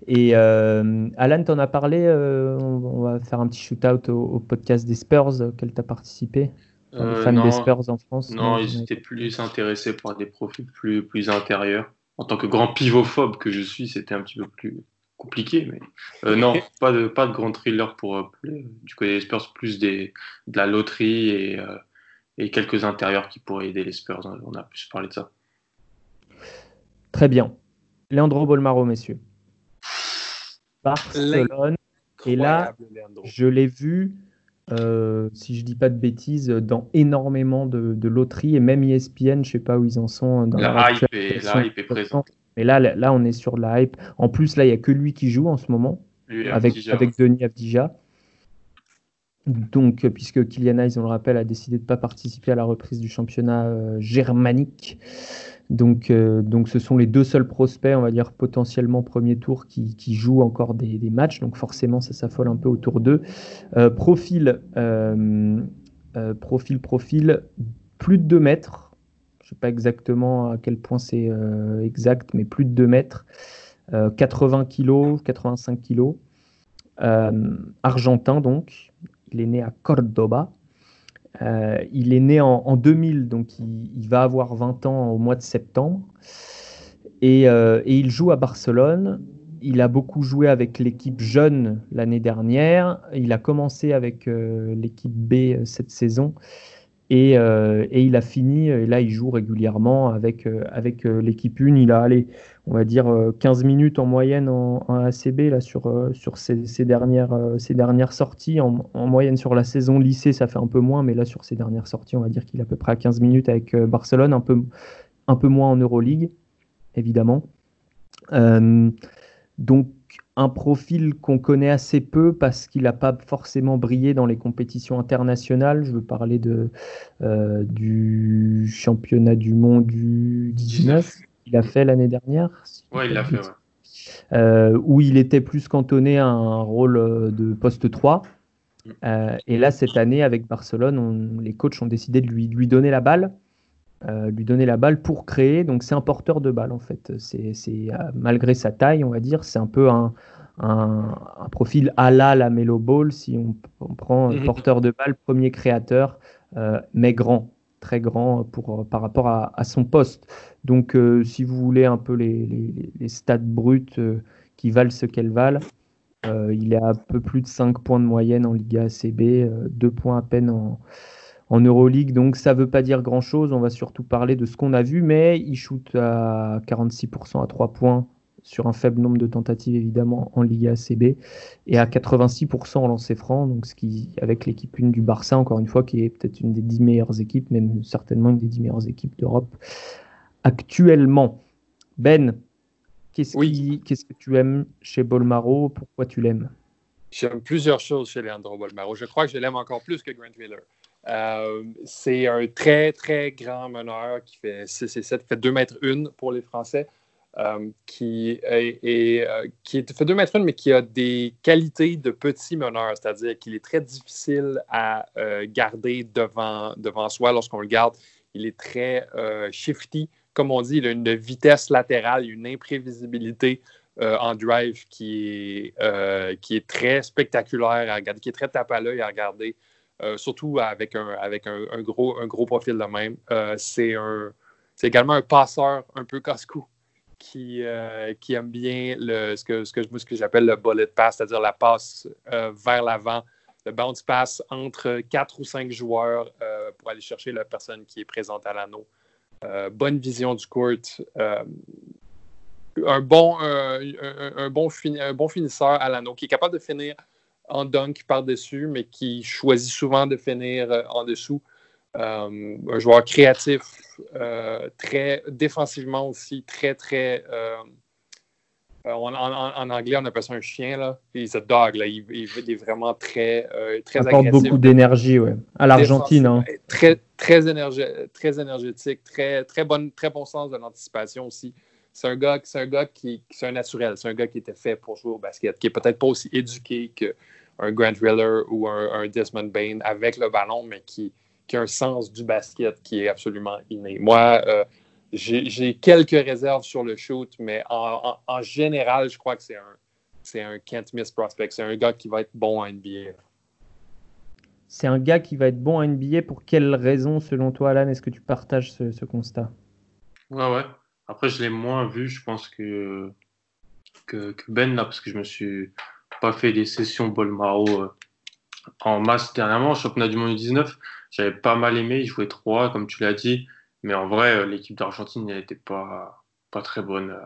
Et euh, Alan, tu en as parlé, euh, on, va faire un petit shoot-out au, podcast des Spurs auquel tu as participé. Euh, les fans des Spurs en France. Non, ils étaient plus intéressés par des profils plus, plus intérieurs. En tant que grand pivophobe que je suis, c'était un petit peu plus compliqué. Mais euh, non, pas de, pas de grand thriller pour euh, du côté des Spurs, plus des, de la loterie et, et quelques intérieurs qui pourraient aider les Spurs. On a plus parlé de ça. Très bien. Leandro Bolmaro, messieurs. Barcelone. Et là, je l'ai vu, euh, si je dis pas de bêtises, dans énormément de, de loteries et même ESPN, je sais pas où ils en sont. Dans la, hype est, la hype est présente. Mais là, là, on est sur la hype. En plus, là, il n'y a que lui qui joue en ce moment, avec, avec Denis Avdija. Donc, puisque Kylian Hayes, on le rappelle, a décidé de ne pas participer à la reprise du championnat euh, germanique. Donc, euh, donc, ce sont les deux seuls prospects, on va dire potentiellement premier tour, qui, jouent encore des, matchs. Donc, forcément, ça s'affole un peu autour d'eux. Euh, profil, euh, profil, profil, plus de 2 mètres. Je ne sais pas exactement à quel point c'est exact, mais plus de 2 mètres. 80 kg, 85 kg. argentin, donc. Il est né à Cordoba. Euh, il est né en, 2000, donc il, va avoir 20 ans au mois de septembre. Euh, et, il joue à Barcelone. Il a beaucoup joué avec l'équipe jeune l'année dernière. Il a commencé avec euh, l'équipe B cette saison. Et, il a fini, et là il joue régulièrement avec, avec l'équipe 1. Il a allé on va dire 15 euh, minutes en moyenne en, ACB là, sur, euh, sur ces, dernières, euh, dernières sorties. En, moyenne sur la saison lycée, ça fait un peu moins, mais là sur ces dernières sorties, on va dire qu'il est à peu près à 15 minutes avec Barcelone, un peu, un peu moins en Euroleague, évidemment. donc un profil qu'on connaît assez peu parce qu'il n'a pas forcément brillé dans les compétitions internationales. Je veux parler de, du championnat du monde du 19 il a fait l'année dernière. oui, il l'a fait, euh, où il était plus cantonné à un rôle euh, de poste 3. Mm. Euh, et là, cette année, avec Barcelone, les coachs ont décidé de lui, lui donner la balle. Lui donner la balle pour créer. Donc, c'est un porteur de balle, en fait. C'est, malgré sa taille, on va dire, c'est un peu un, un, profil à la la Melo Ball, si on, on prend mm-hmm. porteur de balle, premier créateur, mais grand très grand pour, par rapport à, son poste. Donc, euh, si vous voulez un peu les, stats brutes euh, qui valent ce qu'elles valent, euh, il est à peu plus de 5 points de moyenne en Liga ACB, 2 points à peine en, en Euroleague. Donc, ça ne veut pas dire grand-chose. On va surtout parler de ce qu'on a vu, mais il shoot à 46% à 3 points sur un faible nombre de tentatives évidemment en Liga ACB et à 86% en lancer franc, donc ce qui avec l'équipe 1 du Barça encore une fois qui est peut-être une des 10 meilleures équipes, même certainement une des 10 meilleures équipes d'Europe actuellement. Ben, qu'est-ce, qu'est-ce que tu aimes chez Bolmaro? Pourquoi tu l'aimes? J'aime plusieurs choses chez Leandro Bolmaro. Je crois que je l'aime encore plus que Grant Wheeler. Euh, c'est un très, très grand meneur qui fait 6 et 7, qui fait 2 mètres 1 pour les Français. Euh, qui, euh, fait 2 mètres 1, mais qui a des qualités de petit meneur, c'est-à-dire qu'il est très difficile à garder devant, devant soi lorsqu'on le garde. Il est très shifty, comme on dit, il a une vitesse latérale, une imprévisibilité en drive qui est, qui est très spectaculaire à regarder, qui est très tape à l'œil à regarder, surtout avec un, gros, profil de même. c'est également un passeur un peu casse-cou qui, euh, aime bien ce que, j'appelle le bullet pass, c'est-à-dire la passe euh, vers l'avant, le bounce pass entre quatre ou cinq joueurs euh, pour aller chercher la personne qui est présente à l'anneau. bonne vision du court. un bon finisseur à l'anneau qui est capable de finir en dunk par-dessus, mais qui choisit souvent de finir en dessous. Euh, un joueur créatif, euh, très défensivement aussi, très, très. Euh, en, anglais, on appelle ça un chien, là. He's a dog, là. Il, est vraiment très, très agressif. beaucoup d'énergie, ouais. À l'Argentine, hein. Très, très, très énergétique, très, très, bonne, très bon sens de l'anticipation aussi. C'est un gars, c'est un gars qui, c'est un naturel. C'est un gars qui était fait pour jouer au basket, qui est peut-être pas aussi éduqué qu'un Grant Riller ou un, un Desmond Bain avec le ballon, mais qui, qui a un sens du basket qui est absolument inné. Moi, euh, j'ai quelques réserves sur le shoot, mais en, général, je crois que c'est un, c'est un can't miss prospect. C'est un gars qui va être bon en NBA. C'est un gars qui va être bon en NBA. Pour quelles raisons, selon toi, Alan, est-ce que tu partages ce, constat? Ouais, ouais. Après, je l'ai moins vu. Je pense que, que, Ben là, parce que je me suis pas fait des sessions Bolmaro euh, en masse dernièrement. Championnat du monde 19, j'avais pas mal aimé. Il jouait 3, comme tu l'as dit. Mais en vrai, euh, l'équipe d'Argentine n'était pas, pas très bonne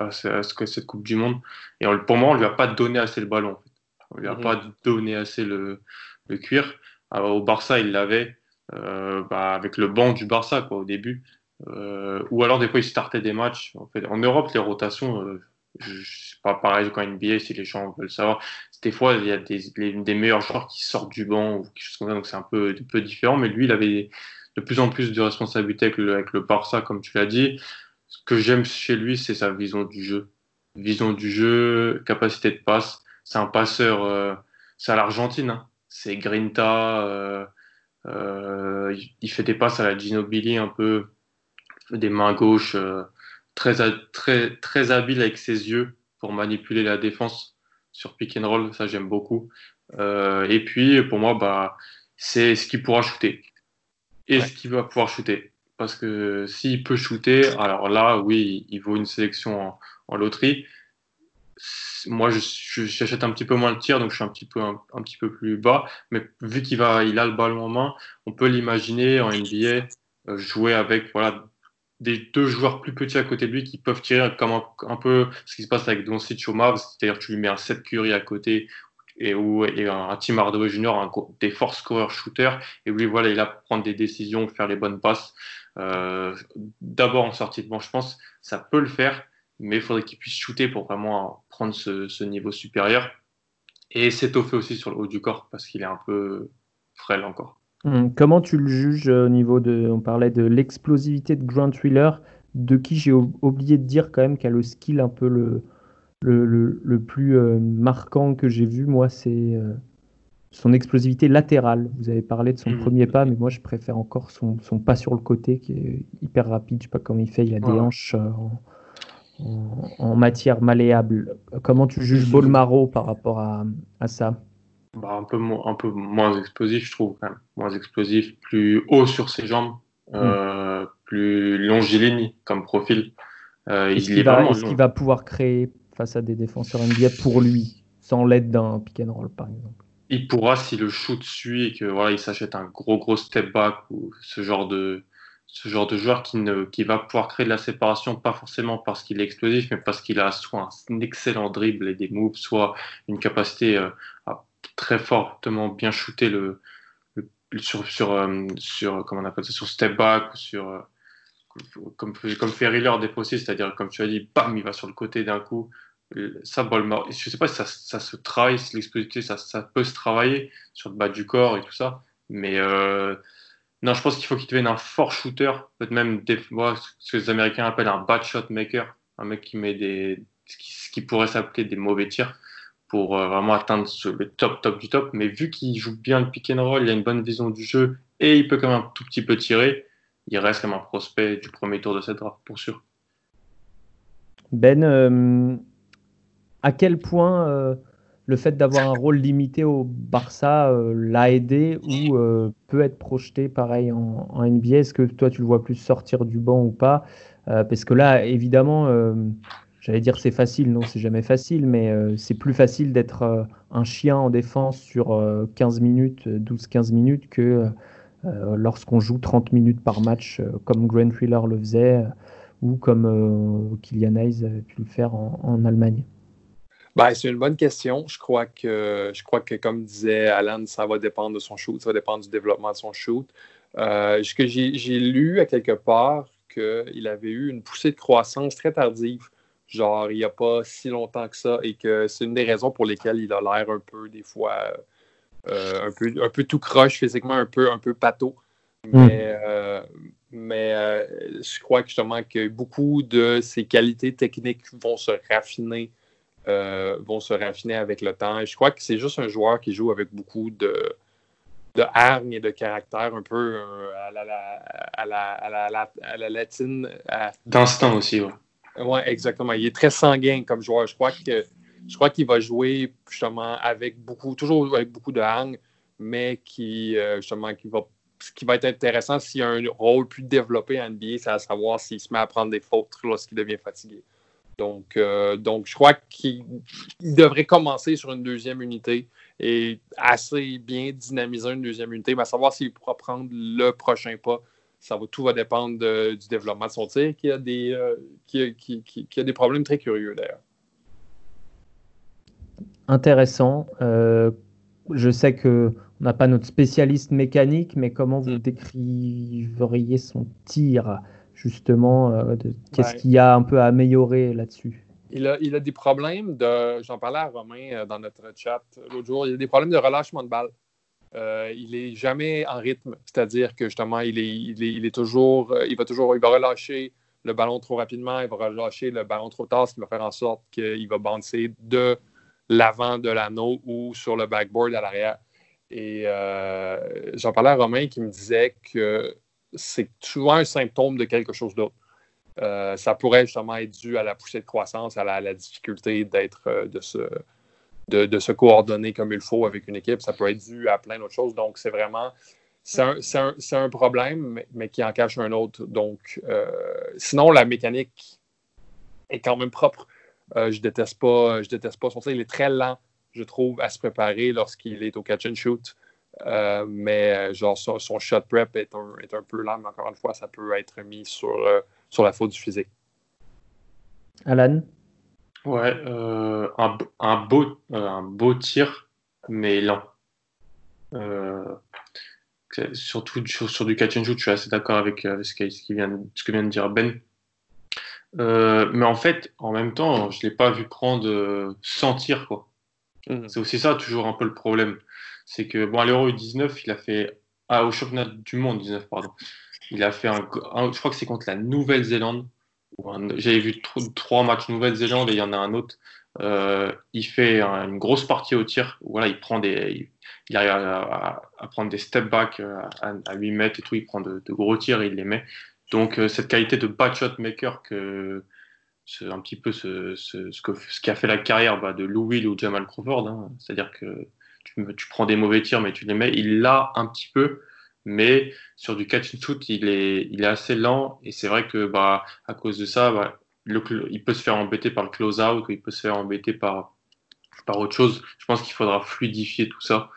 à, cette Coupe du Monde. Et pour moi, on lui a pas donné assez le ballon. En fait. On lui a mhm. pas donné assez le, le cuir. Alors, au Barça, il l'avait euh, bah, avec le banc du Barça quoi, au début. Euh, ou alors des fois il startait des matchs. En, fait, en Europe, les rotations, euh, c'est pas pareil qu'en NBA si les gens veulent savoir. Des fois, il y a des, des meilleurs joueurs qui sortent du banc ou quelque chose comme ça, donc c'est un peu, un peu différent. Mais lui, il avait de plus en plus de responsabilités avec le, avec Barça, comme tu l'as dit. Ce que j'aime chez lui, c'est sa vision du jeu. Vision du jeu, capacité de passe. C'est un passeur, euh, c'est à l'Argentine. Hein. C'est Grinta. Euh, euh, il fait des passes à la Ginobili un peu, des mains gauches, très, très, très habile avec ses yeux pour manipuler la défense sur pick and roll. Ça, j'aime beaucoup. Euh, et puis, pour moi, bah, c'est ce qu'il pourra shooter et ce qu'il va pouvoir shooter. Parce que s'il peut shooter, alors là, oui, il vaut une sélection en loterie moi, j'achète un petit peu moins le tir, donc je suis un petit peu, un, petit peu plus bas. Mais vu qu'il va, il a le ballon en main, on peut l'imaginer en NBA euh, jouer avec voilà, des deux joueurs plus petits à côté de lui qui peuvent tirer comme un, peu ce qui se passe avec Doncic au Mavs, c'est-à-dire tu lui mets un Seth Curry à côté et, ou, et un, Tim Hardaway Jr., un, des force scoreurs shooters, et lui, voilà, il a prendre des décisions, faire les bonnes passes. Euh, D'abord en sortie de banc, je pense, ça peut le faire mais il faudrait qu'il puisse shooter pour vraiment prendre ce, niveau supérieur et s'étoffer aussi sur le haut du corps parce qu'il est un peu frêle encore. Hum, comment tu le juges au niveau de. On parlait de l'explosivité de Grant Wheeler, de qui j'ai oublié de dire quand même qu'il a le skill un peu le, le, le, plus euh, marquant que j'ai vu, moi, c'est euh, son explosivité latérale. Vous avez parlé de son hum. premier pas, mais moi, je préfère encore son, son, pas sur le côté qui est hyper rapide. Je sais pas comment il fait, il a des hanches. Euh, en, matière malléable. Comment tu juges Bolmaro par rapport à, ça? Bah, un, peu, un peu moins explosif, je trouve, Moins explosif, plus haut sur ses jambes, euh, hmm. plus longiligne comme profil. Euh, est-ce qu'il va, va, pouvoir créer face à des défenseurs NBA pour lui, sans l'aide d'un pick and roll, par exemple? Il pourra si le shoot suit et que voilà, il s'achète un gros gros step back ou ce genre de, ce genre de joueur qui, ne, qui va pouvoir créer de la séparation, pas forcément parce qu'il est explosif, mais parce qu'il a soit un excellent dribble et des moves, soit une capacité euh, très fortement bien shooter le, sur, sur, euh, sur, comment on appelle ça, sur step back, sur, euh, comme, comme fait Riller des c'est-à-dire, comme tu as dit, bam, il va sur le côté d'un coup. Ça, Bolmar, je sais pas si ça, ça se travaille, si l'explosivité, ça, ça peut se travailler sur le bas du corps et tout ça, mais non, je pense qu'il faut qu'il devienne un fort shooter, peut-être même des, ce que les Américains appellent un bad shot maker, un mec qui met des, ce qui, pourrait s'appeler des mauvais tirs pour euh, vraiment atteindre le top top du top. Mais vu qu'il joue bien le pick and roll, il a une bonne vision du jeu et il peut quand même un tout petit peu tirer, il reste comme un prospect du premier tour de cette draft pour sûr. Ben, euh, à quel point euh, le fait d'avoir un rôle limité au Barça l'a aidé ou peut être projeté pareil en, NBA Est-ce que toi tu le vois plus sortir du banc ou pas? Parce que là, évidemment, j'allais dire c'est facile, non, c'est jamais facile, mais c'est plus facile d'être un chien en défense sur 15 minutes, 12-15 minutes que lorsqu'on joue 30 minutes par match comme Grant Wheeler le faisait ou comme Kylian Hayes avait pu le faire en Allemagne. Ben, c'est une bonne question. Je crois que je crois que, comme disait Alan, ça va dépendre de son shoot, ça va dépendre du développement de son shoot. Euh, j'ai lu à quelque part qu'il avait eu une poussée de croissance très tardive, genre il n'y a pas si longtemps que ça, et que c'est une des raisons pour lesquelles il a l'air un peu, des fois, euh, un, peu, un peu tout croche physiquement, un peu, un peu pâteau. Mm. Mais, euh, mais euh, je crois justement que beaucoup de ses qualités techniques vont se raffiner euh, vont se raffiner avec le temps. je crois que c'est juste un joueur qui joue avec beaucoup de, de hargne et de caractère, un peu euh, à, la, à, la, à, la, à, la, latine. D'instinct aussi, oui. Oui, exactement. Il est très sanguin comme joueur. Je crois que je crois qu'il va jouer justement avec beaucoup, toujours avec beaucoup de hargne, mais qui euh, justement qui va ce qui va être intéressant s'il a un rôle plus développé en NBA, c'est à savoir s'il se met à prendre des fautes lorsqu'il devient fatigué. Donc, donc je crois qu'il devrait commencer sur une deuxième unité et assez bien dynamiser une deuxième unité, mais à savoir s'il pourra prendre le prochain pas. Ça va, tout va dépendre du développement de son tir, qui a des, qui, qui, a des problèmes très curieux d'ailleurs. Intéressant. je sais que on n'a pas notre spécialiste mécanique, mais comment vous mm. décriveriez son tir, justement euh, Qu'est-ce qu'il y a un peu à améliorer là-dessus? Il a, il a, des problèmes de. J'en parlais à Romain euh, dans notre chat l'autre jour. Il a des problèmes de relâchement de balle. Euh, il n'est jamais en rythme, c'est-à-dire que justement, il est, toujours, il va toujours, il va relâcher le ballon trop rapidement, il va relâcher le ballon trop tard, ce qui va faire en sorte qu'il va bouncer de l'avant de l'anneau ou sur le backboard à l'arrière. Et euh, j'en parlais à Romain qui me disait que c'est souvent un symptôme de quelque chose d'autre. Euh, ça pourrait justement être dû à la poussée de croissance, à la, difficulté d'être, euh, de, se, de, se coordonner comme il faut avec une équipe. Ça peut être dû à plein d'autres choses. Donc, c'est vraiment, c'est un, un, problème, mais, qui en cache un autre. Donc, sinon, la mécanique est quand même propre. je déteste pas, je déteste pas son Il est très lent je trouve, à se préparer lorsqu'il est au catch and shoot. Euh, mais genre son, shot prep est un, est un peu lent, mais encore une fois, ça peut être mis sur, euh, sur la faute du physique. Alan? Ouais, euh, un, un, beau, un beau tir, mais lent. surtout sur, sur, du catch and shoot, je suis assez d'accord avec, ce, qui vient, ce que vient de dire Ben. mais en fait, en même temps, je ne l'ai pas vu prendre sans tir, quoi. Mhm. C'est aussi ça, toujours un peu le problème. C'est que, bon, à l'Euro 19, il a fait. Ah, au championnat du monde 19, pardon. Il a fait un. je crois que c'est contre la Nouvelle-Zélande. J'avais vu trois matchs Nouvelle-Zélande et il y en a un autre. Euh, il fait une grosse partie au tir. Voilà, il prend des, il arrive à, prendre des step back euh, à, 8 mètres et tout. Il prend de, gros tirs et il les met. Donc euh, cette qualité de shot maker un petit peu ce, que, ce qui a fait la carrière bah, de Lou Will ou Jamal Crawford. Hein. C'est-à-dire que tu, prends des mauvais tirs, mais tu les mets. Il l'a un petit peu, mais sur du catch and shoot, il est, il est assez lent. Et c'est vrai que bah, à cause de ça, bah, il peut se faire embêter par le close-out ou il peut se faire embêter par, par autre chose. Je pense qu'il faudra fluidifier tout ça.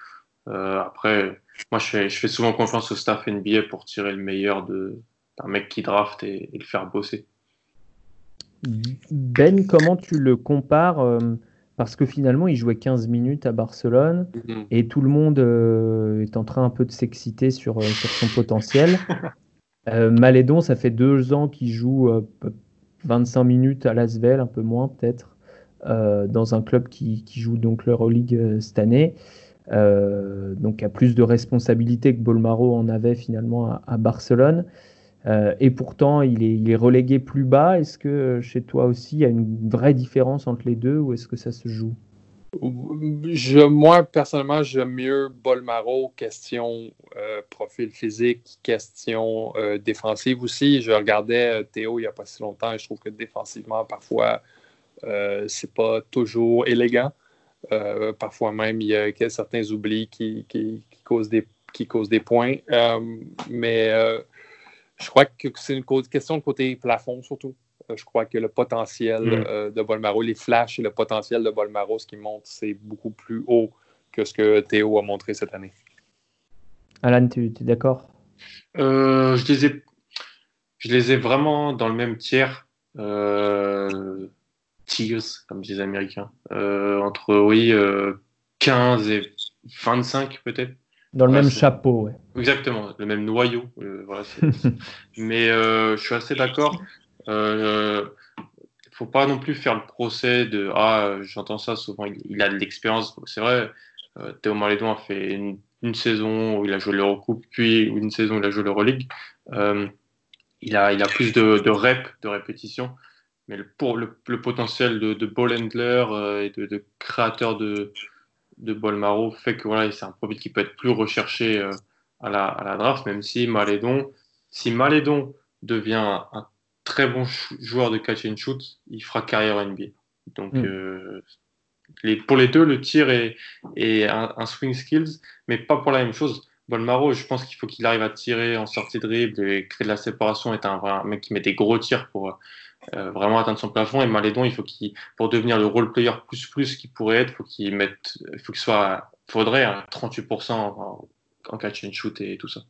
Euh, après, moi, je fais, je fais souvent confiance au staff NBA pour tirer le meilleur d'un mec qui draft et, et le faire bosser. Ben, comment tu le compares euh, Parce que finalement, il jouait 15 minutes à Barcelone mhm. et tout le monde euh, est en train un peu de s'exciter sur, euh, sur, son potentiel. Malédon, ça fait deux ans qu'il joue 25 minutes à Lasvel, un peu moins peut-être, dans un club qui, qui joue donc l'Euroleague cette année. donc a plus de responsabilités que Bolmaro en avait finalement à Barcelone. Euh, et pourtant, il est, relégué plus bas. Est-ce que euh, chez toi aussi, il y a une vraie différence entre les deux ou est-ce que ça se joue? Moi, personnellement, j'aime mieux Bolmaro, question euh, profil physique, question défensive aussi. Je regardais Théo il n'y a pas si longtemps et je trouve que défensivement, parfois, c'est pas toujours élégant. parfois même, il y a certains oublis qui, causent, des, qui causent des points. mais je crois que c'est une question de côté plafond surtout. Euh, je crois que le potentiel mm. euh, de Bolmaro, les flashs et le potentiel de Bolmaro, ce qui montre, c'est beaucoup plus haut que ce que Théo a montré cette année. Alan, tu es d'accord? Euh, je, les ai, je les ai vraiment dans le même tiers. Euh, tiers, comme disent les Américains. entre, oui, 15 et 25 peut-être. Dans le même chapeau, ouais. Exactement, le même noyau. Euh, voilà, Mais euh, je suis assez d'accord. Il euh, ne faut pas non plus faire le procès de Ah, j'entends ça souvent, il, a de l'expérience. C'est vrai, Théo Malédon a fait une, saison où il a joué l'Eurocoupe, puis une saison où il a joué l'Euroleague. il, a, il a plus de, de reps, de répétitions. Mais le, pour le, potentiel de, de ball handler et de, de créateur de, de Bolmaro fait que voilà, c'est un profil qui peut être plus recherché euh, à, la, à, la, draft, même si Malédon, si Malédon devient un, très bon joueur de catch and shoot, il fera carrière NBA. Donc, mm. euh, les, pour les deux, le tir est, est un, swing skills, mais pas pour la même chose. Bolmaro, je pense qu'il faut qu'il arrive à tirer en sortie de dribble et créer de la séparation, est un, un mec qui met des gros tirs pour, vraiment atteindre son plafond. Et Malédon, il faut qu'il, pour devenir le role player plus plus qu'il pourrait être, faut qu'il mette, il faut qu'il soit, faudrait 38% en, en, catch and shoot et tout ça.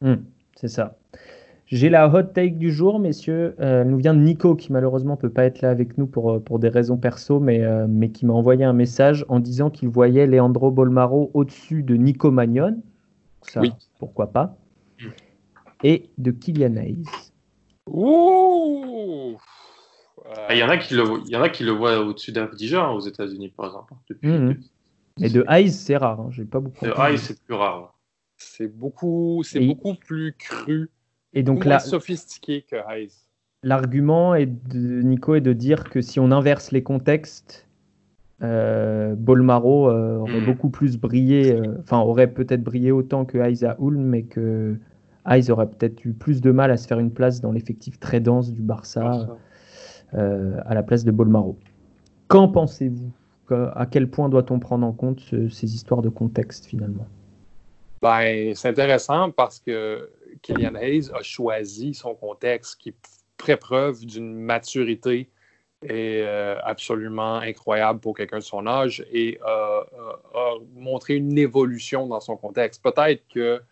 Hmm, c'est ça. J'ai la hot take du jour, messieurs. Euh, elle nous vient de Nico, qui malheureusement ne peut pas être là avec nous pour, euh, pour des raisons perso, mais, euh, mais qui m'a envoyé un message en disant qu'il voyait Leandro Bolmaro au-dessus de Nico Magnon. Ça, oui. pourquoi pas. Hmm. Et de Kylian Hayes. Ouh il y, en a qui le, il y en a qui le voient au-dessus d'Avdija hein, aux États-Unis, par exemple. Depuis, hmm. Et de Hayes, c'est rare. Hein. J'ai pas beaucoup. De Hayes, c'est plus rare. C'est beaucoup, c'est beaucoup plus cru et donc là, sophistiqué que Hayes. L'argument de Nico est de dire que si on inverse les contextes, euh, Bolmaro euh, aurait hmm. beaucoup plus brillé, euh, enfin aurait peut-être brillé autant que Hayes à Ulm, mais que Hayes aurait peut-être eu plus de mal à se faire une place dans l'effectif très dense du Barça à la place de Bolmaro. Qu'en pensez-vous? À quel point doit-on prendre en compte ces histoires de contexte finalement? Ben, C'est intéressant parce que Kylian Hayes a choisi son contexte qui ferait preuve d'une maturité euh, absolument incroyable pour quelqu'un de son âge et a montré une évolution dans son contexte. Peut-être que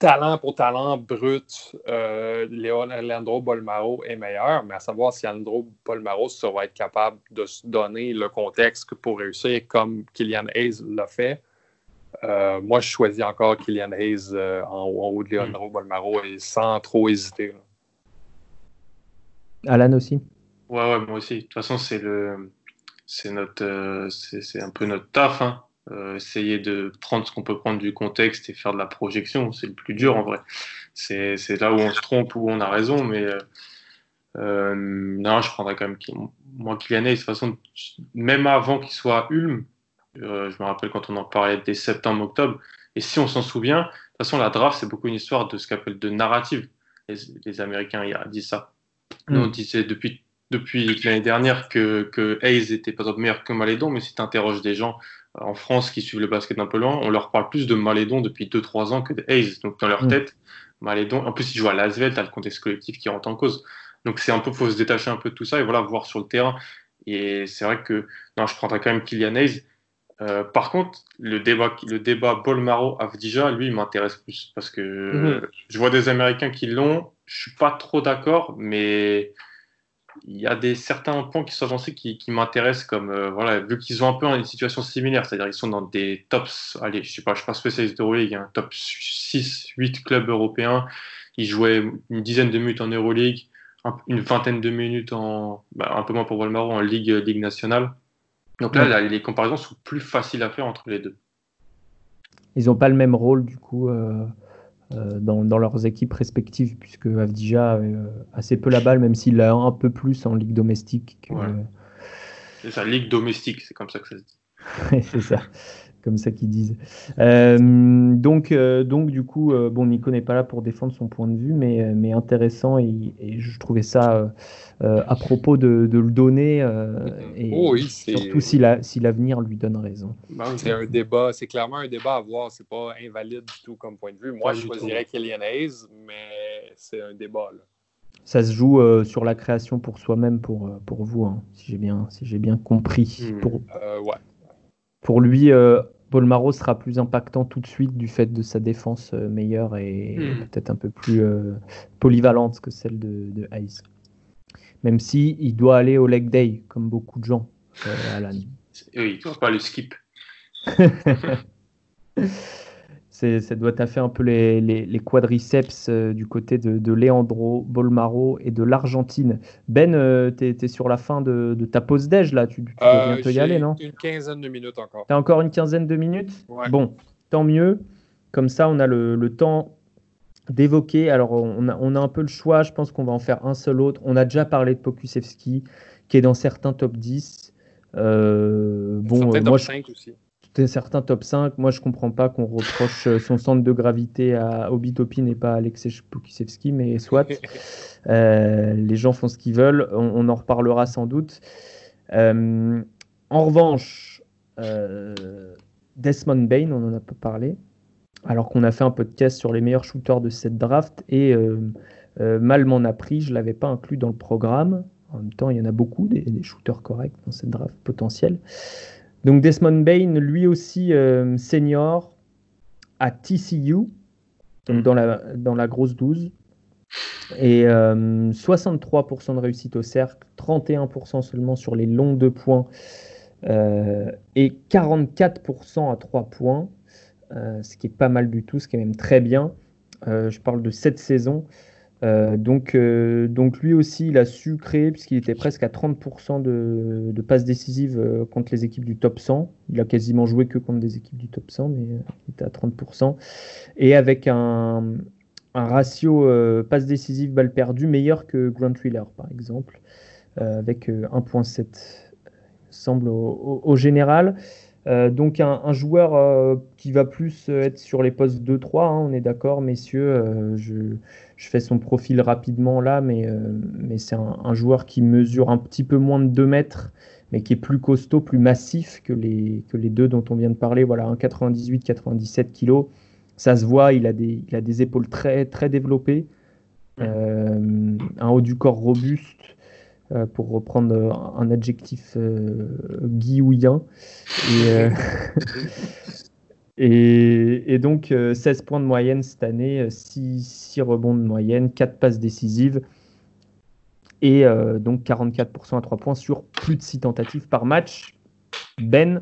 talent pour talent brut, euh, Leandro Bolmaro est meilleur, mais à savoir si Leandro Bolmaro va être capable de se donner le contexte pour réussir comme Kylian Hayes l'a fait. Euh, moi, je choisis encore Kylian Hayes euh, en, haut de Leandro hmm. Bolmaro et sans trop hésiter. Alan aussi? Ouais, ouais, moi aussi. De toute façon, c'est le, c'est notre, euh, c'est un peu notre taf. Hein. Essayer de prendre ce qu'on peut prendre du contexte et faire de la projection, c'est le plus dur en vrai. C'est là où on se trompe, où on a raison, mais non, je prendrais quand même moi Kylian Hayes. De toute façon, même avant qu'il soit Ulm, euh, je me rappelle quand on en parlait dès septembre-octobre. Et si on s'en souvient, de toute façon, la draft, c'est beaucoup une histoire de ce qu'appelle de narrative. Les, Américains disent ça. Nous, on mm. disait depuis, depuis l'année dernière que, que Hayes était pas meilleur que Malédon, mais si tu interroges des gens euh, en France qui suivent le basket d'un peu loin, on leur parle plus de Malédon depuis 2-3 ans que de Hayes. Donc, dans leur mm. tête, Malédon, en plus, il joue à Lasvel, tu as le contexte collectif qui rentre en cause. Donc, c'est un peu, faut se détacher un peu de tout ça et voilà, voir sur le terrain. Et c'est vrai que, non, je prendrais quand même Kylian Hayes. Euh, par contre, le débat, le débat Bolmaro-Avdija, lui, il m'intéresse plus parce que mhm. je vois des Américains qui l'ont. Je suis pas trop d'accord, mais il y a des certains points qui sont avancés qui, qui m'intéressent, comme euh, voilà, vu qu'ils ont un peu une situation similaire, c'est-à-dire ils sont dans des tops, allez, je sais pas, je suis pas spécialiste d'Euroleague, un top 6, 8 clubs européens. Ils jouaient une dizaine de minutes en Euroleague, une vingtaine de minutes en, bah, un peu moins pour Bolmaro en Ligue, Ligue nationale. Donc là, les comparaisons sont plus faciles à faire entre les deux. Ils n'ont pas le même rôle, du coup, euh, euh, dans, leurs équipes respectives, puisque Avdija a euh, assez peu la balle, même s'il a un peu plus en ligue domestique. C'est ça, ligue domestique, c'est comme ça que ça se dit. c'est ça comme ça qu'ils disent. Euh, donc, euh, donc, du coup, euh, bon, Nico n'est pas là pour défendre son point de vue, mais, mais intéressant et, je trouvais ça à propos de, de, le donner et oh surtout si l'avenir lui donne raison. Ben c'est un débat, c'est clairement un débat à voir, c'est pas invalide du tout comme point de vue. Moi, je choisirais Kylian Hayes, mais c'est un débat. Là. Ça se joue sur la création pour soi-même, pour, pour vous, hein, si j'ai bien, si bien compris. Hmm. Pour... ouais. Pour lui, euh, Bolmaro sera plus impactant tout de suite du fait de sa défense euh, meilleure et hmm. peut-être un peu plus euh, polyvalente que celle de, de Hayes. Même si il doit aller au leg day, comme beaucoup de gens, Alan. Oui, il ne pas le skip. ça doit taffer un peu les, quadriceps euh, du côté de, Leandro Bolmaro et de l'Argentine. Ben, euh, tu es, sur la fin de, ta pause déj là, tu, tu euh, bientôt y aller, non? Une quinzaine de minutes encore. Tu as encore une quinzaine de minutes? Bon, tant mieux. Comme ça, on a le, temps d'évoquer. Alors, on a, on a, un peu le choix. Je pense qu'on va en faire un seul autre. On a déjà parlé de Pokusevski, qui est dans certains top 10. bon, moi, top 5 aussi certains top 5. Moi, je comprends pas qu'on reproche euh, son centre de gravité à Obi Topin et pas à Alexei Pukisevski, mais soit. Euh, les gens font ce qu'ils veulent. On, en reparlera sans doute. Euh, en revanche, Desmond Bain, on en a pas parlé, alors qu'on a fait un podcast sur les meilleurs shooters de cette draft et Mal m'en a pris, je ne l'avais pas inclus dans le programme. En même temps, il y en a beaucoup, des, shooters corrects dans cette draft potentielle. Donc Desmond Bain, lui aussi senior à TCU, donc mm. dans la, dans la grosse 12. Et 63% de réussite au cercle, 31% seulement sur les longs deux points euh, et 44% à 3 points, euh, ce qui est pas mal du tout, ce qui est même très bien. Euh, je parle de cette saison. Donc, donc lui aussi, il a su créer, puisqu'il était presque à 30% de, passes décisives contre les équipes du top 100. Il a quasiment joué que contre des équipes du top 100, mais il était à 30%. Et avec un, ratio passe décisive balle perdue meilleur que Grant Wheeler, par exemple, avec 1.7 semble au, général. Euh, donc un, joueur euh, qui va plus être sur les postes 2-3, hein, on est d'accord messieurs, euh, je, fais son profil rapidement là, mais, mais c'est un, joueur qui mesure un petit peu moins de 2 mètres, mais qui est plus costaud, plus massif que les, que les deux dont on vient de parler, voilà, 1,98-97 kg, ça se voit, il a des, il a des épaules très, très développées, un haut du corps robuste, euh, pour reprendre euh, un adjectif euh, guillouillant. Et, et, donc 16 points de moyenne cette année, 6, rebonds de moyenne, 4 passes décisives et donc 44% à 3 points sur plus de 6 tentatives par match. Ben,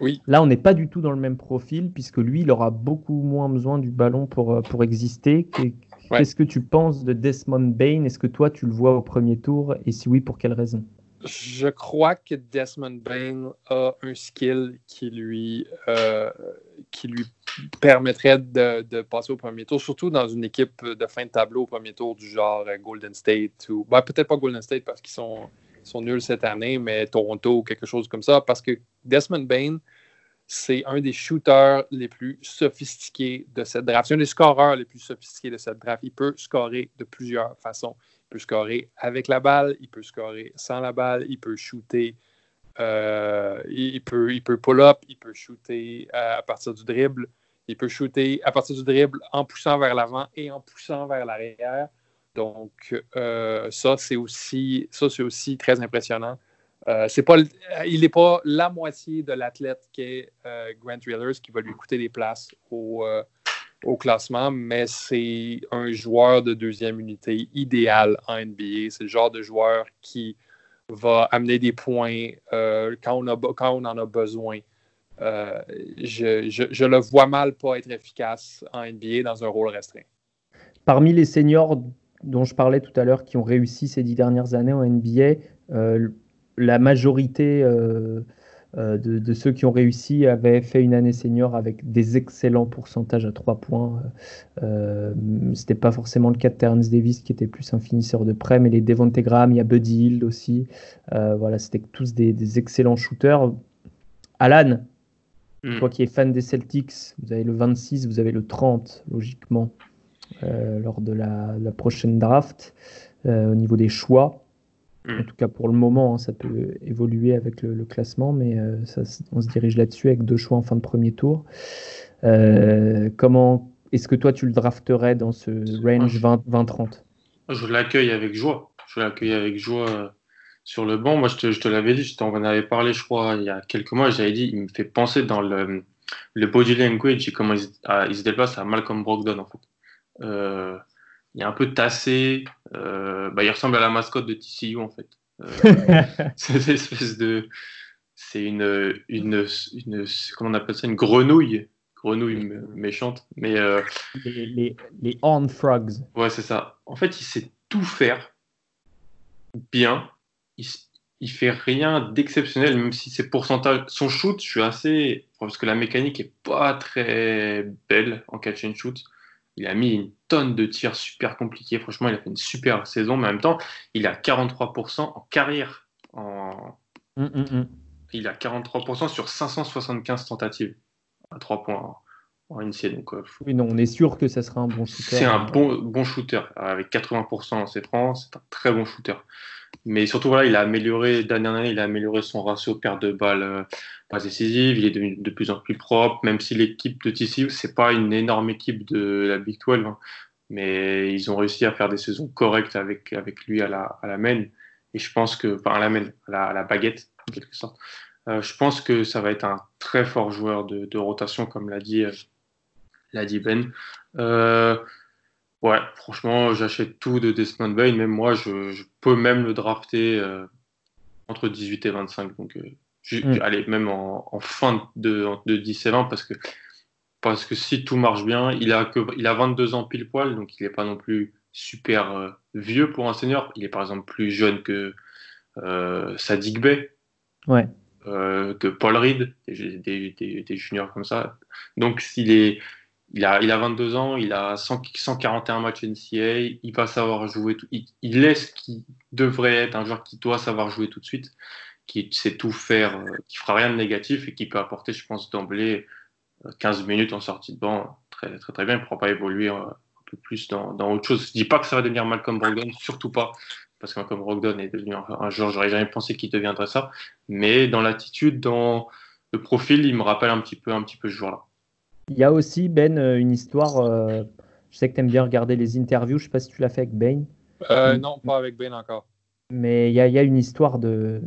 oui. là on n'est pas du tout dans le même profil puisque lui il aura beaucoup moins besoin du ballon pour, pour exister. Qu'est-ce que tu penses de Desmond Bain? Est-ce que toi, tu le vois au premier tour? Et si oui, pour quelle raison? Je crois que Desmond Bain a un skill qui lui, euh, qui lui permettrait de, passer au premier tour, surtout dans une équipe de fin de tableau au premier tour du genre euh, Golden State ou ben, peut-être pas Golden State parce qu'ils sont, sont nuls cette année, mais Toronto ou quelque chose comme ça. Parce que Desmond Bain, c'est un des shooters les plus sophistiqués de cette draft. C'est un des scoreurs les plus sophistiqués de cette draft. Il peut scorer de plusieurs façons. Il peut scorer avec la balle, il peut scorer sans la balle, il peut shooter, euh, il, peut, il pull-up, il peut shooter à partir du dribble, il peut shooter à partir du dribble en poussant vers l'avant et en poussant vers l'arrière. Donc, euh, ça, c'est aussi, ça, c'est aussi très impressionnant. Euh, c'est pas, il n'est pas la moitié de l'athlète qu'est euh, Grant Wheelers qui va lui coûter des places au, euh, classement, mais c'est un joueur de deuxième unité idéal en NBA. C'est le genre de joueur qui va amener des points quand, on a, quand on en a besoin. Je, je, le vois mal pas être efficace en NBA dans un rôle restreint. Parmi les seniors dont je parlais tout à l'heure qui ont réussi ces dix dernières années en NBA, la majorité euh, euh, de, ceux qui ont réussi avaient fait une année senior avec des excellents pourcentages à 3 points. Euh, Ce n'était pas forcément le cas de Terence Davis qui était plus un finisseur de près, mais les Devonte Graham, il y a Buddy Hield aussi. voilà, c'était tous des, excellents shooters. Alan, hmm. toi qui es fan des Celtics, vous avez le 26, vous avez le 30, logiquement, lors de la, prochaine draft, au niveau des choix. En mm. tout cas, pour le moment, hein, ça peut évoluer avec le, classement, mais euh, on se dirige là-dessus avec deux choix en fin de premier tour. Euh, comment est-ce que toi, tu le drafterais dans ce range 20-30 Je l'accueille avec joie. Je l'accueille avec joie euh, sur le banc. Moi, je te, l'avais dit, je t'en avais parlé, je crois, il y a quelques mois. J'avais dit, il me fait penser dans le, le body language et comment il, il se déplace à Malcolm Brogdon, en fait il est un peu tassé. Euh, bah, il ressemble à la mascotte de TCU en fait. Euh, c'est une espèce de. C'est une, une, une, Comment on appelle ça Une grenouille. Grenouille méchante. Mais, euh, les, les, les horn frogs. Ouais, c'est ça. En fait, il sait tout faire bien. Il, il fait rien d'exceptionnel, même si ses pourcentages. Son shoot, je suis assez. Parce que la mécanique est pas très belle en catch and shoot. Il a mis une tonne de tirs super compliqués. Franchement, il a fait une super saison, mais en même temps, il a 43% en carrière. En... Mm, mm, mm. Il a 43% sur 575 tentatives à 3 points en NCA. Donc, euh, oui, non, on est sûr que ça sera un bon shooter. C'est un bon, bon shooter. Avec 80% en C3, c'est un très bon shooter. Mais surtout, voilà, il a amélioré, dernière année, il a amélioré son ratio perte de balles euh, pas décisive, il est devenu de plus en plus propre, même si l'équipe de TCU, c'est pas une énorme équipe de la Big 12. Hein. mais ils ont réussi à faire des saisons correctes avec, avec lui à la, à la main. Et je pense que, enfin, à la main, à la, baguette, en quelque sorte. Euh, je pense que ça va être un très fort joueur de, de rotation, comme l'a dit, l'a dit Ben. Euh, ouais, franchement, j'achète tout de Desmond Bain. Même moi, je, je peux même le drafter entre 18 et 25. Donc, mm. allez, même en, en fin de, de 10 et 20, parce que parce que si tout marche bien, il a, que, il a 22 ans pile poil, donc il n'est pas non plus super euh, vieux pour un senior. Il est par exemple plus jeune que euh, Sadik Bey, ouais. Euh, que Paul Reed, des, des, juniors comme ça. Donc s'il est, il a, il a 22 ans, il a 141 matchs NCA, il va savoir jouer, il, il est ce qui devrait être un joueur qui doit savoir jouer tout de suite, qui sait tout faire, qui fera rien de négatif et qui peut apporter, je pense, d'emblée 15 minutes en sortie de banc, très très, très bien. Il ne pourra pas évoluer euh, un peu plus dans, autre chose. Je ne dis pas que ça va devenir Malcolm Brogdon, surtout pas, parce que Malcolm Brogdon est devenu un, joueur, j'aurais jamais pensé qu'il deviendrait ça. Mais dans l'attitude, dans le profil, il me rappelle un petit peu, un petit peu ce joueur-là. Il y a aussi, Ben, euh, une histoire. Euh, je sais que tu aimes bien regarder les interviews. Je ne sais pas si tu l'as fait avec Bain. non, pas avec Bain encore. Mais il y, y, a une histoire de,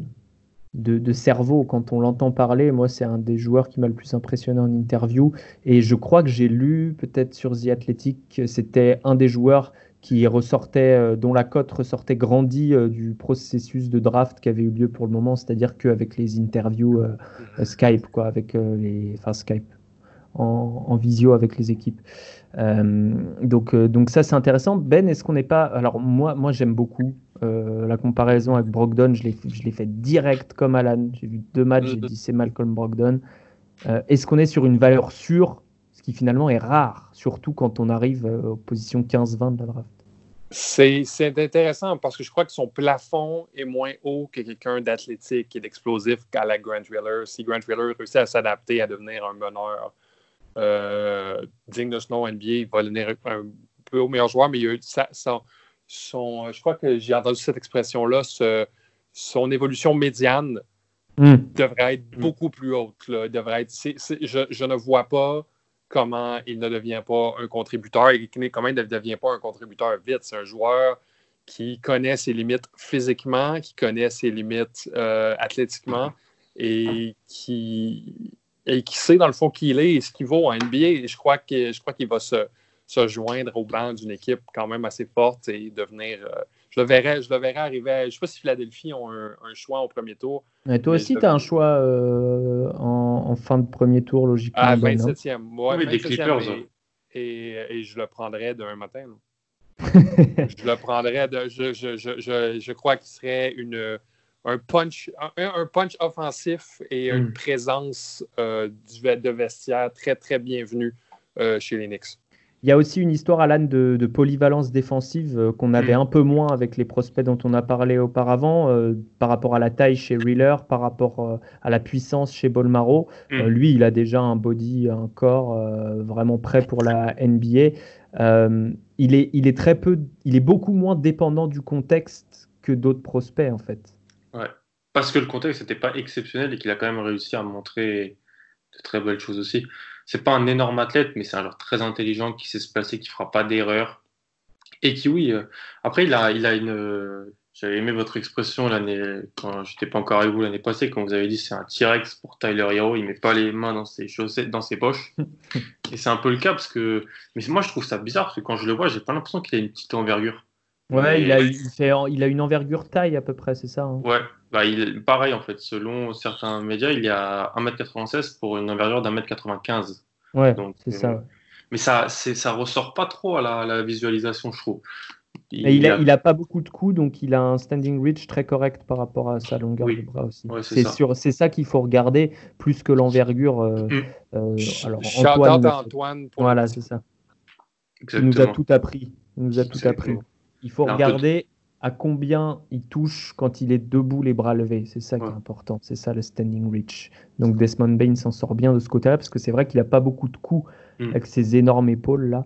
de, cerveau quand on l'entend parler. Moi, c'est un des joueurs qui m'a le plus impressionné en interview. Et je crois que j'ai lu, peut-être sur The Athletic, que c'était un des joueurs qui ressortait, dont la cote ressortait grandie du processus de draft qui avait eu lieu pour le moment, c'est-à-dire qu'avec les interviews euh, mhm. Skype, quoi, avec les, enfin Skype, en, visio avec les équipes. donc, donc ça, c'est intéressant. Ben, est-ce qu'on n'est pas, alors moi, moi j'aime beaucoup euh, la comparaison avec Brogdon, je l'ai fait direct comme Alan. J'ai vu deux matchs, j'ai dit c'est Malcolm Brogdon. Euh, est-ce qu'on est sur une valeur sûre, ce qui finalement est rare, surtout quand on arrive euh, aux positions 15-20 de la draft c'est intéressant parce que je crois que son plafond est moins haut que quelqu'un d'athlétique et d'explosif qu'à la Grant Wheeler. Si Grant Wheeler réussit à s'adapter à devenir un meneur digne de ce nom NBA, il va devenir un peu au meilleur joueur, mais il a eu son, je crois que j'ai entendu cette expression-là, son évolution médiane hmm. devrait être hmm. beaucoup plus haute. Devrait être, je, ne vois pas comment il ne devient pas un contributeur et comment il ne devient pas un contributeur vite. C'est un joueur qui connaît ses limites physiquement, qui connaît ses limites euh, athlétiquement et qui, et qui sait dans le fond qui il est et ce qu'il vaut en NBA. Et je crois qu'il va se se joindre au banc d'une équipe quand même assez forte et devenir. Euh, je, le verrais, je le verrais arriver. je ne sais pas si Philadelphie ont un, choix au premier tour. Mais toi aussi, tu as un choix euh, en, fin de premier tour, logiquement. Ah, 27e. Moi, oui, des Clippers. Et, et, je le prendrais d'un matin. je le prendrais de. Je, je, je, je crois qu'il serait une, un, punch, un, punch offensif et une hmm. présence euh, du, de vestiaire très, très bienvenue chez les Knicks. Il y a aussi une histoire, Alan, de, de polyvalence défensive euh, qu'on avait mm. un peu moins avec les prospects dont on a parlé auparavant, euh, par rapport à la taille chez Reeler, par rapport euh, à la puissance chez Bolmaro. Mm. lui, il a déjà un body, un corps vraiment prêt pour la NBA. il, est, il, est très peu, il est beaucoup moins dépendant du contexte que d'autres prospects, en fait. Ouais, parce que le contexte n'était pas exceptionnel et qu'il a quand même réussi à montrer de très belles choses aussi c'est pas un énorme athlète, mais c'est un joueur très intelligent qui sait se placer, qui fera pas d'erreur. Et qui, oui, euh, après, il a, il a une. Euh, j'avais aimé votre expression l'année, quand j'étais pas encore avec vous l'année passée, quand vous avez dit c'est un T-Rex pour Tyler Hero, il met pas les mains dans ses chaussettes, dans ses poches. Et c'est un peu le cas parce que. Mais moi, je trouve ça bizarre parce que quand je le vois, j'ai pas l'imprestion qu'il a une petite envergure. Ouais, il, a, il, fait, il a une envergure taille à peu près, c'est ça hein. Ouais, bah, il, pareil en fait, selon certains médias, il y a 1m96 pour une envergure d'un-mètre-95. Ouais, c'est ça. Euh, mais ça, ça ressort pas trop à la, visualisation, je trouve. Il, a, il, a, pas beaucoup de coups, donc il a un standing reach très correct par rapport à sa longueur de bras aussi. c'est ça, ça qu'il faut regarder plus que l'envergure. Euh, mm. euh, alors Antoine, Antoine voilà, c'est ça. Il nous a tout appris. Il nous a tout appris. Il faut regarder à combien il touche quand il est debout, les bras levés. C'est ça qui est important. C'est ça le standing reach. Donc Desmond Bain s'en sort bien de ce côté-là parce que c'est vrai qu'il n'a pas beaucoup de coups hmm. avec ses énormes épaules là.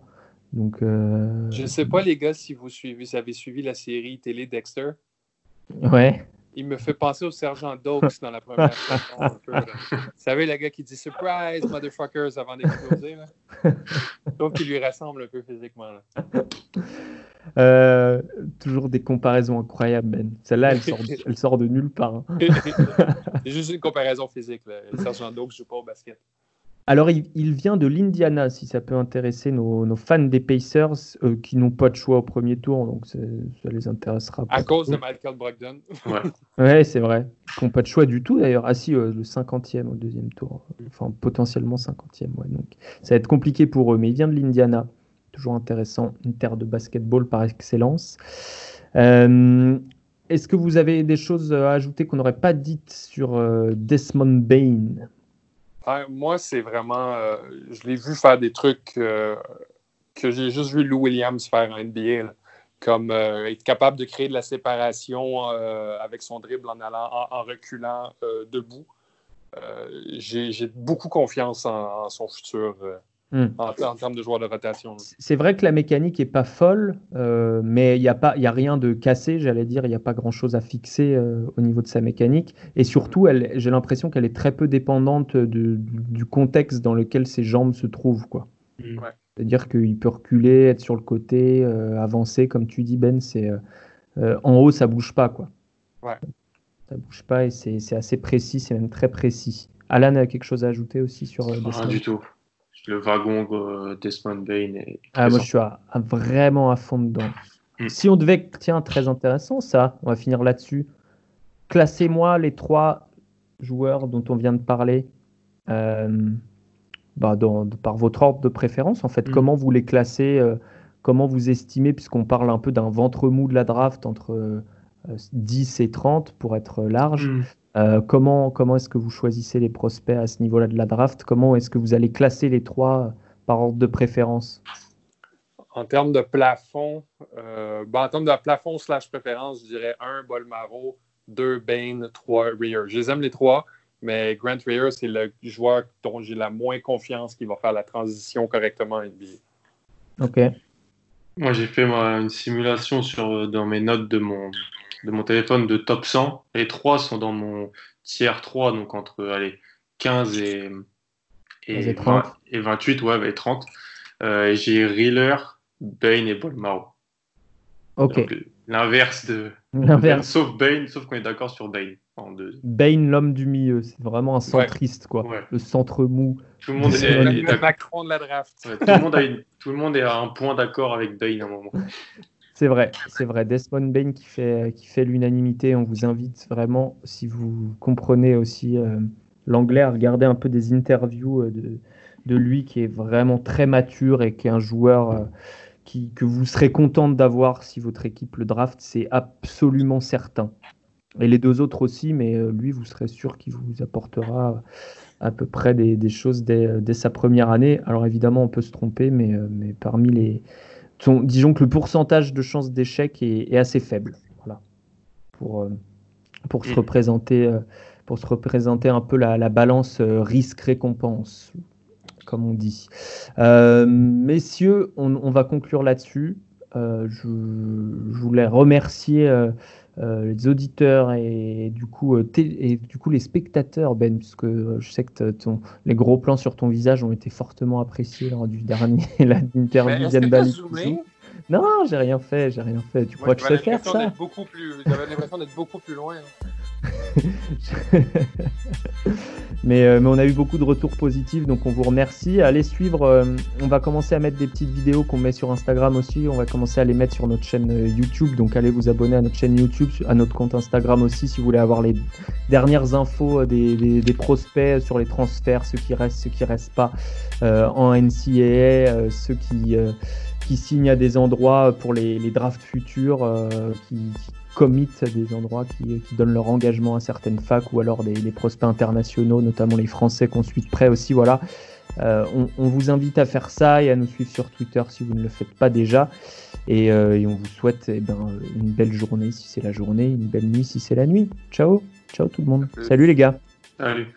Donc, euh, Je ne sais pas, les gars, si vous, suivez, vous avez suivi la série télé Dexter. Ouais. Il me fait penser au sergent Dokes dans la première saison. Vous savez, le gars qui dit Surprise, motherfuckers, avant d'exploser. Donc, il lui ressemble un peu physiquement. Euh, toujours des comparaisons incroyables, Ben. Celle-là, elle, sort de, elle sort de nulle part. Hein. C'est juste une comparaison physique. Le sergent Dokes joue pas au basket. Alors, il, vient de l'Indiana, si ça peut intéresser nos, fans des Pacers euh, qui n'ont pas de choix au premier tour, donc ça les intéressera pas. À cause de Michael Brogdon. Ouais, ouais c'est vrai. Qui n'ont pas de choix du tout d'ailleurs. Ah si, euh, le 50e au deuxième tour. Enfin, potentiellement 50e. Ouais, donc ça va être compliqué pour eux, mais il vient de l'Indiana. Toujours intéressant, une terre de basketball par excellence. Euh, est-ce que vous avez des choses à ajouter qu'on n'aurait pas dites sur Desmond Bain? Moi, c'est vraiment. Euh, je l'ai vu faire des trucs euh, que j'ai juste vu Lou Williams faire en NBA. comme euh, être capable de créer de la séparation avec son dribble en, allant, en, reculant debout. j'ai beaucoup confiance en son futur Hmm. En, termes de joueurs de rotation. C'est vrai que la mécanique est pas folle, euh, mais il n'y a, pas, a rien de cassé, j'allais dire, il n'y a pas grand-chose à fixer euh, au niveau de sa mécanique. Et surtout, j'ai l'impression qu'elle est très peu dépendante du contexte dans lequel ses jambes se trouvent. Quoi. Hmm. C'est-à-dire qu'il peut reculer, être sur le côté, euh, avancer, comme tu dis Ben, c'est en haut, ça bouge pas. Quoi. Ouais. Ça bouge pas et c'est assez précis, c'est même très précis. Alan a quelque chose à ajouter aussi sur... Rien du tout le wagon euh, Desmond Bain. ah, moi, je suis vraiment à fond dedans. Hmm. Si on devait, tiens, très intéressant ça, on va finir là-dessus. Classez-moi les trois joueurs dont on vient de parler euh, bah, par votre ordre de préférence. En fait, hmm. comment vous les classez euh, Comment vous estimez, puisqu'on parle un peu d'un ventre mou de la draft entre 10 et 30 pour être large. Hmm. Euh, comment comment est-ce que vous choisissez les prospects à ce niveau-là de la draft? Comment est-ce que vous allez classer les trois par ordre de préférence? En termes de plafond, euh, ben, en termes de plafond slash préférence, je dirais un Bolmaro, deux Bain, trois Rear. Je les aime les trois, mais Grant Rear, c'est le joueur dont j'ai la moins confiance qui va faire la transition correctement à NBA. OK. Moi, j'ai fait une simulation sur, dans mes notes de mon, de mon téléphone de top 100. Les trois sont dans mon tiers 3, donc entre allez, 15 et, et, 28, ouais, et 30. Euh, j'ai Reeler, Bane et Bolmaro. Ok. L'inverse de. L'inverse. Sauf Bane, sauf qu'on est d'accord sur Bane. En deux. Bane, l'homme du milieu, c'est vraiment un centriste, quoi. Le centre mou. Tout le monde est, Macron de la draft. tout, le monde a tout le monde est à un point d'accord avec Bane à un moment. C'est vrai, c'est vrai. Desmond Bain qui fait, qui fait l'unanimité. On vous invite vraiment, si vous comprenez aussi euh, l'anglais, à regarder un peu des interviews euh, de, de, lui qui est vraiment très mature et qui est un joueur euh, qui, que vous serez content d'avoir si votre équipe le draft. C'est absolument certain. Et les deux autres aussi, mais lui, vous serez sûr qu'il vous apportera à peu près des, des choses dès, dès, sa première année. Alors évidemment, on peut se tromper, mais, mais parmi les disons que le pourcentage de chances d'échec est, assez faible. Voilà. Pour, euh, pour, se représenter, euh, pour se représenter un peu la, balance euh, risque-récompense, comme on dit. messieurs, on, va conclure là-dessus. Je, je, voulais remercier euh, les auditeurs et, du coup, euh, et du coup les spectateurs, Ben, puisque euh, je sais que ton, les gros plans sur ton visage ont été fortement appréciés lors du dernier l'interview d'Anne Non, j'ai rien fait, j'ai rien fait. Tu crois que je sais faire ça? J'avais l'impression d'être beaucoup plus loin. mais, euh, mais, on a eu beaucoup de retours positifs, donc on vous remercie. Allez suivre, euh, on va commencer à mettre des petites vidéos qu'on met sur Instagram aussi. On va commencer à les mettre sur notre chaîne euh, YouTube, donc allez vous abonner à notre chaîne YouTube, à notre compte Instagram aussi si vous voulez avoir les dernières infos des, prospects sur les transferts, ceux qui restent, ceux qui restent pas en NCAA, ceux qui, qui signent à des endroits pour les, drafts futurs, qui commit des endroits qui, donnent leur engagement à certaines facs ou alors des, prospects internationaux, notamment les Français qu'on suit de près aussi. Voilà. Euh, on, vous invite à faire ça et à nous suivre sur Twitter si vous ne le faites pas déjà. Et, euh, on vous souhaite eh ben, une belle journée si c'est la journée, une belle nuit si c'est la nuit. Ciao, ciao tout le monde. Salut les gars. Salut.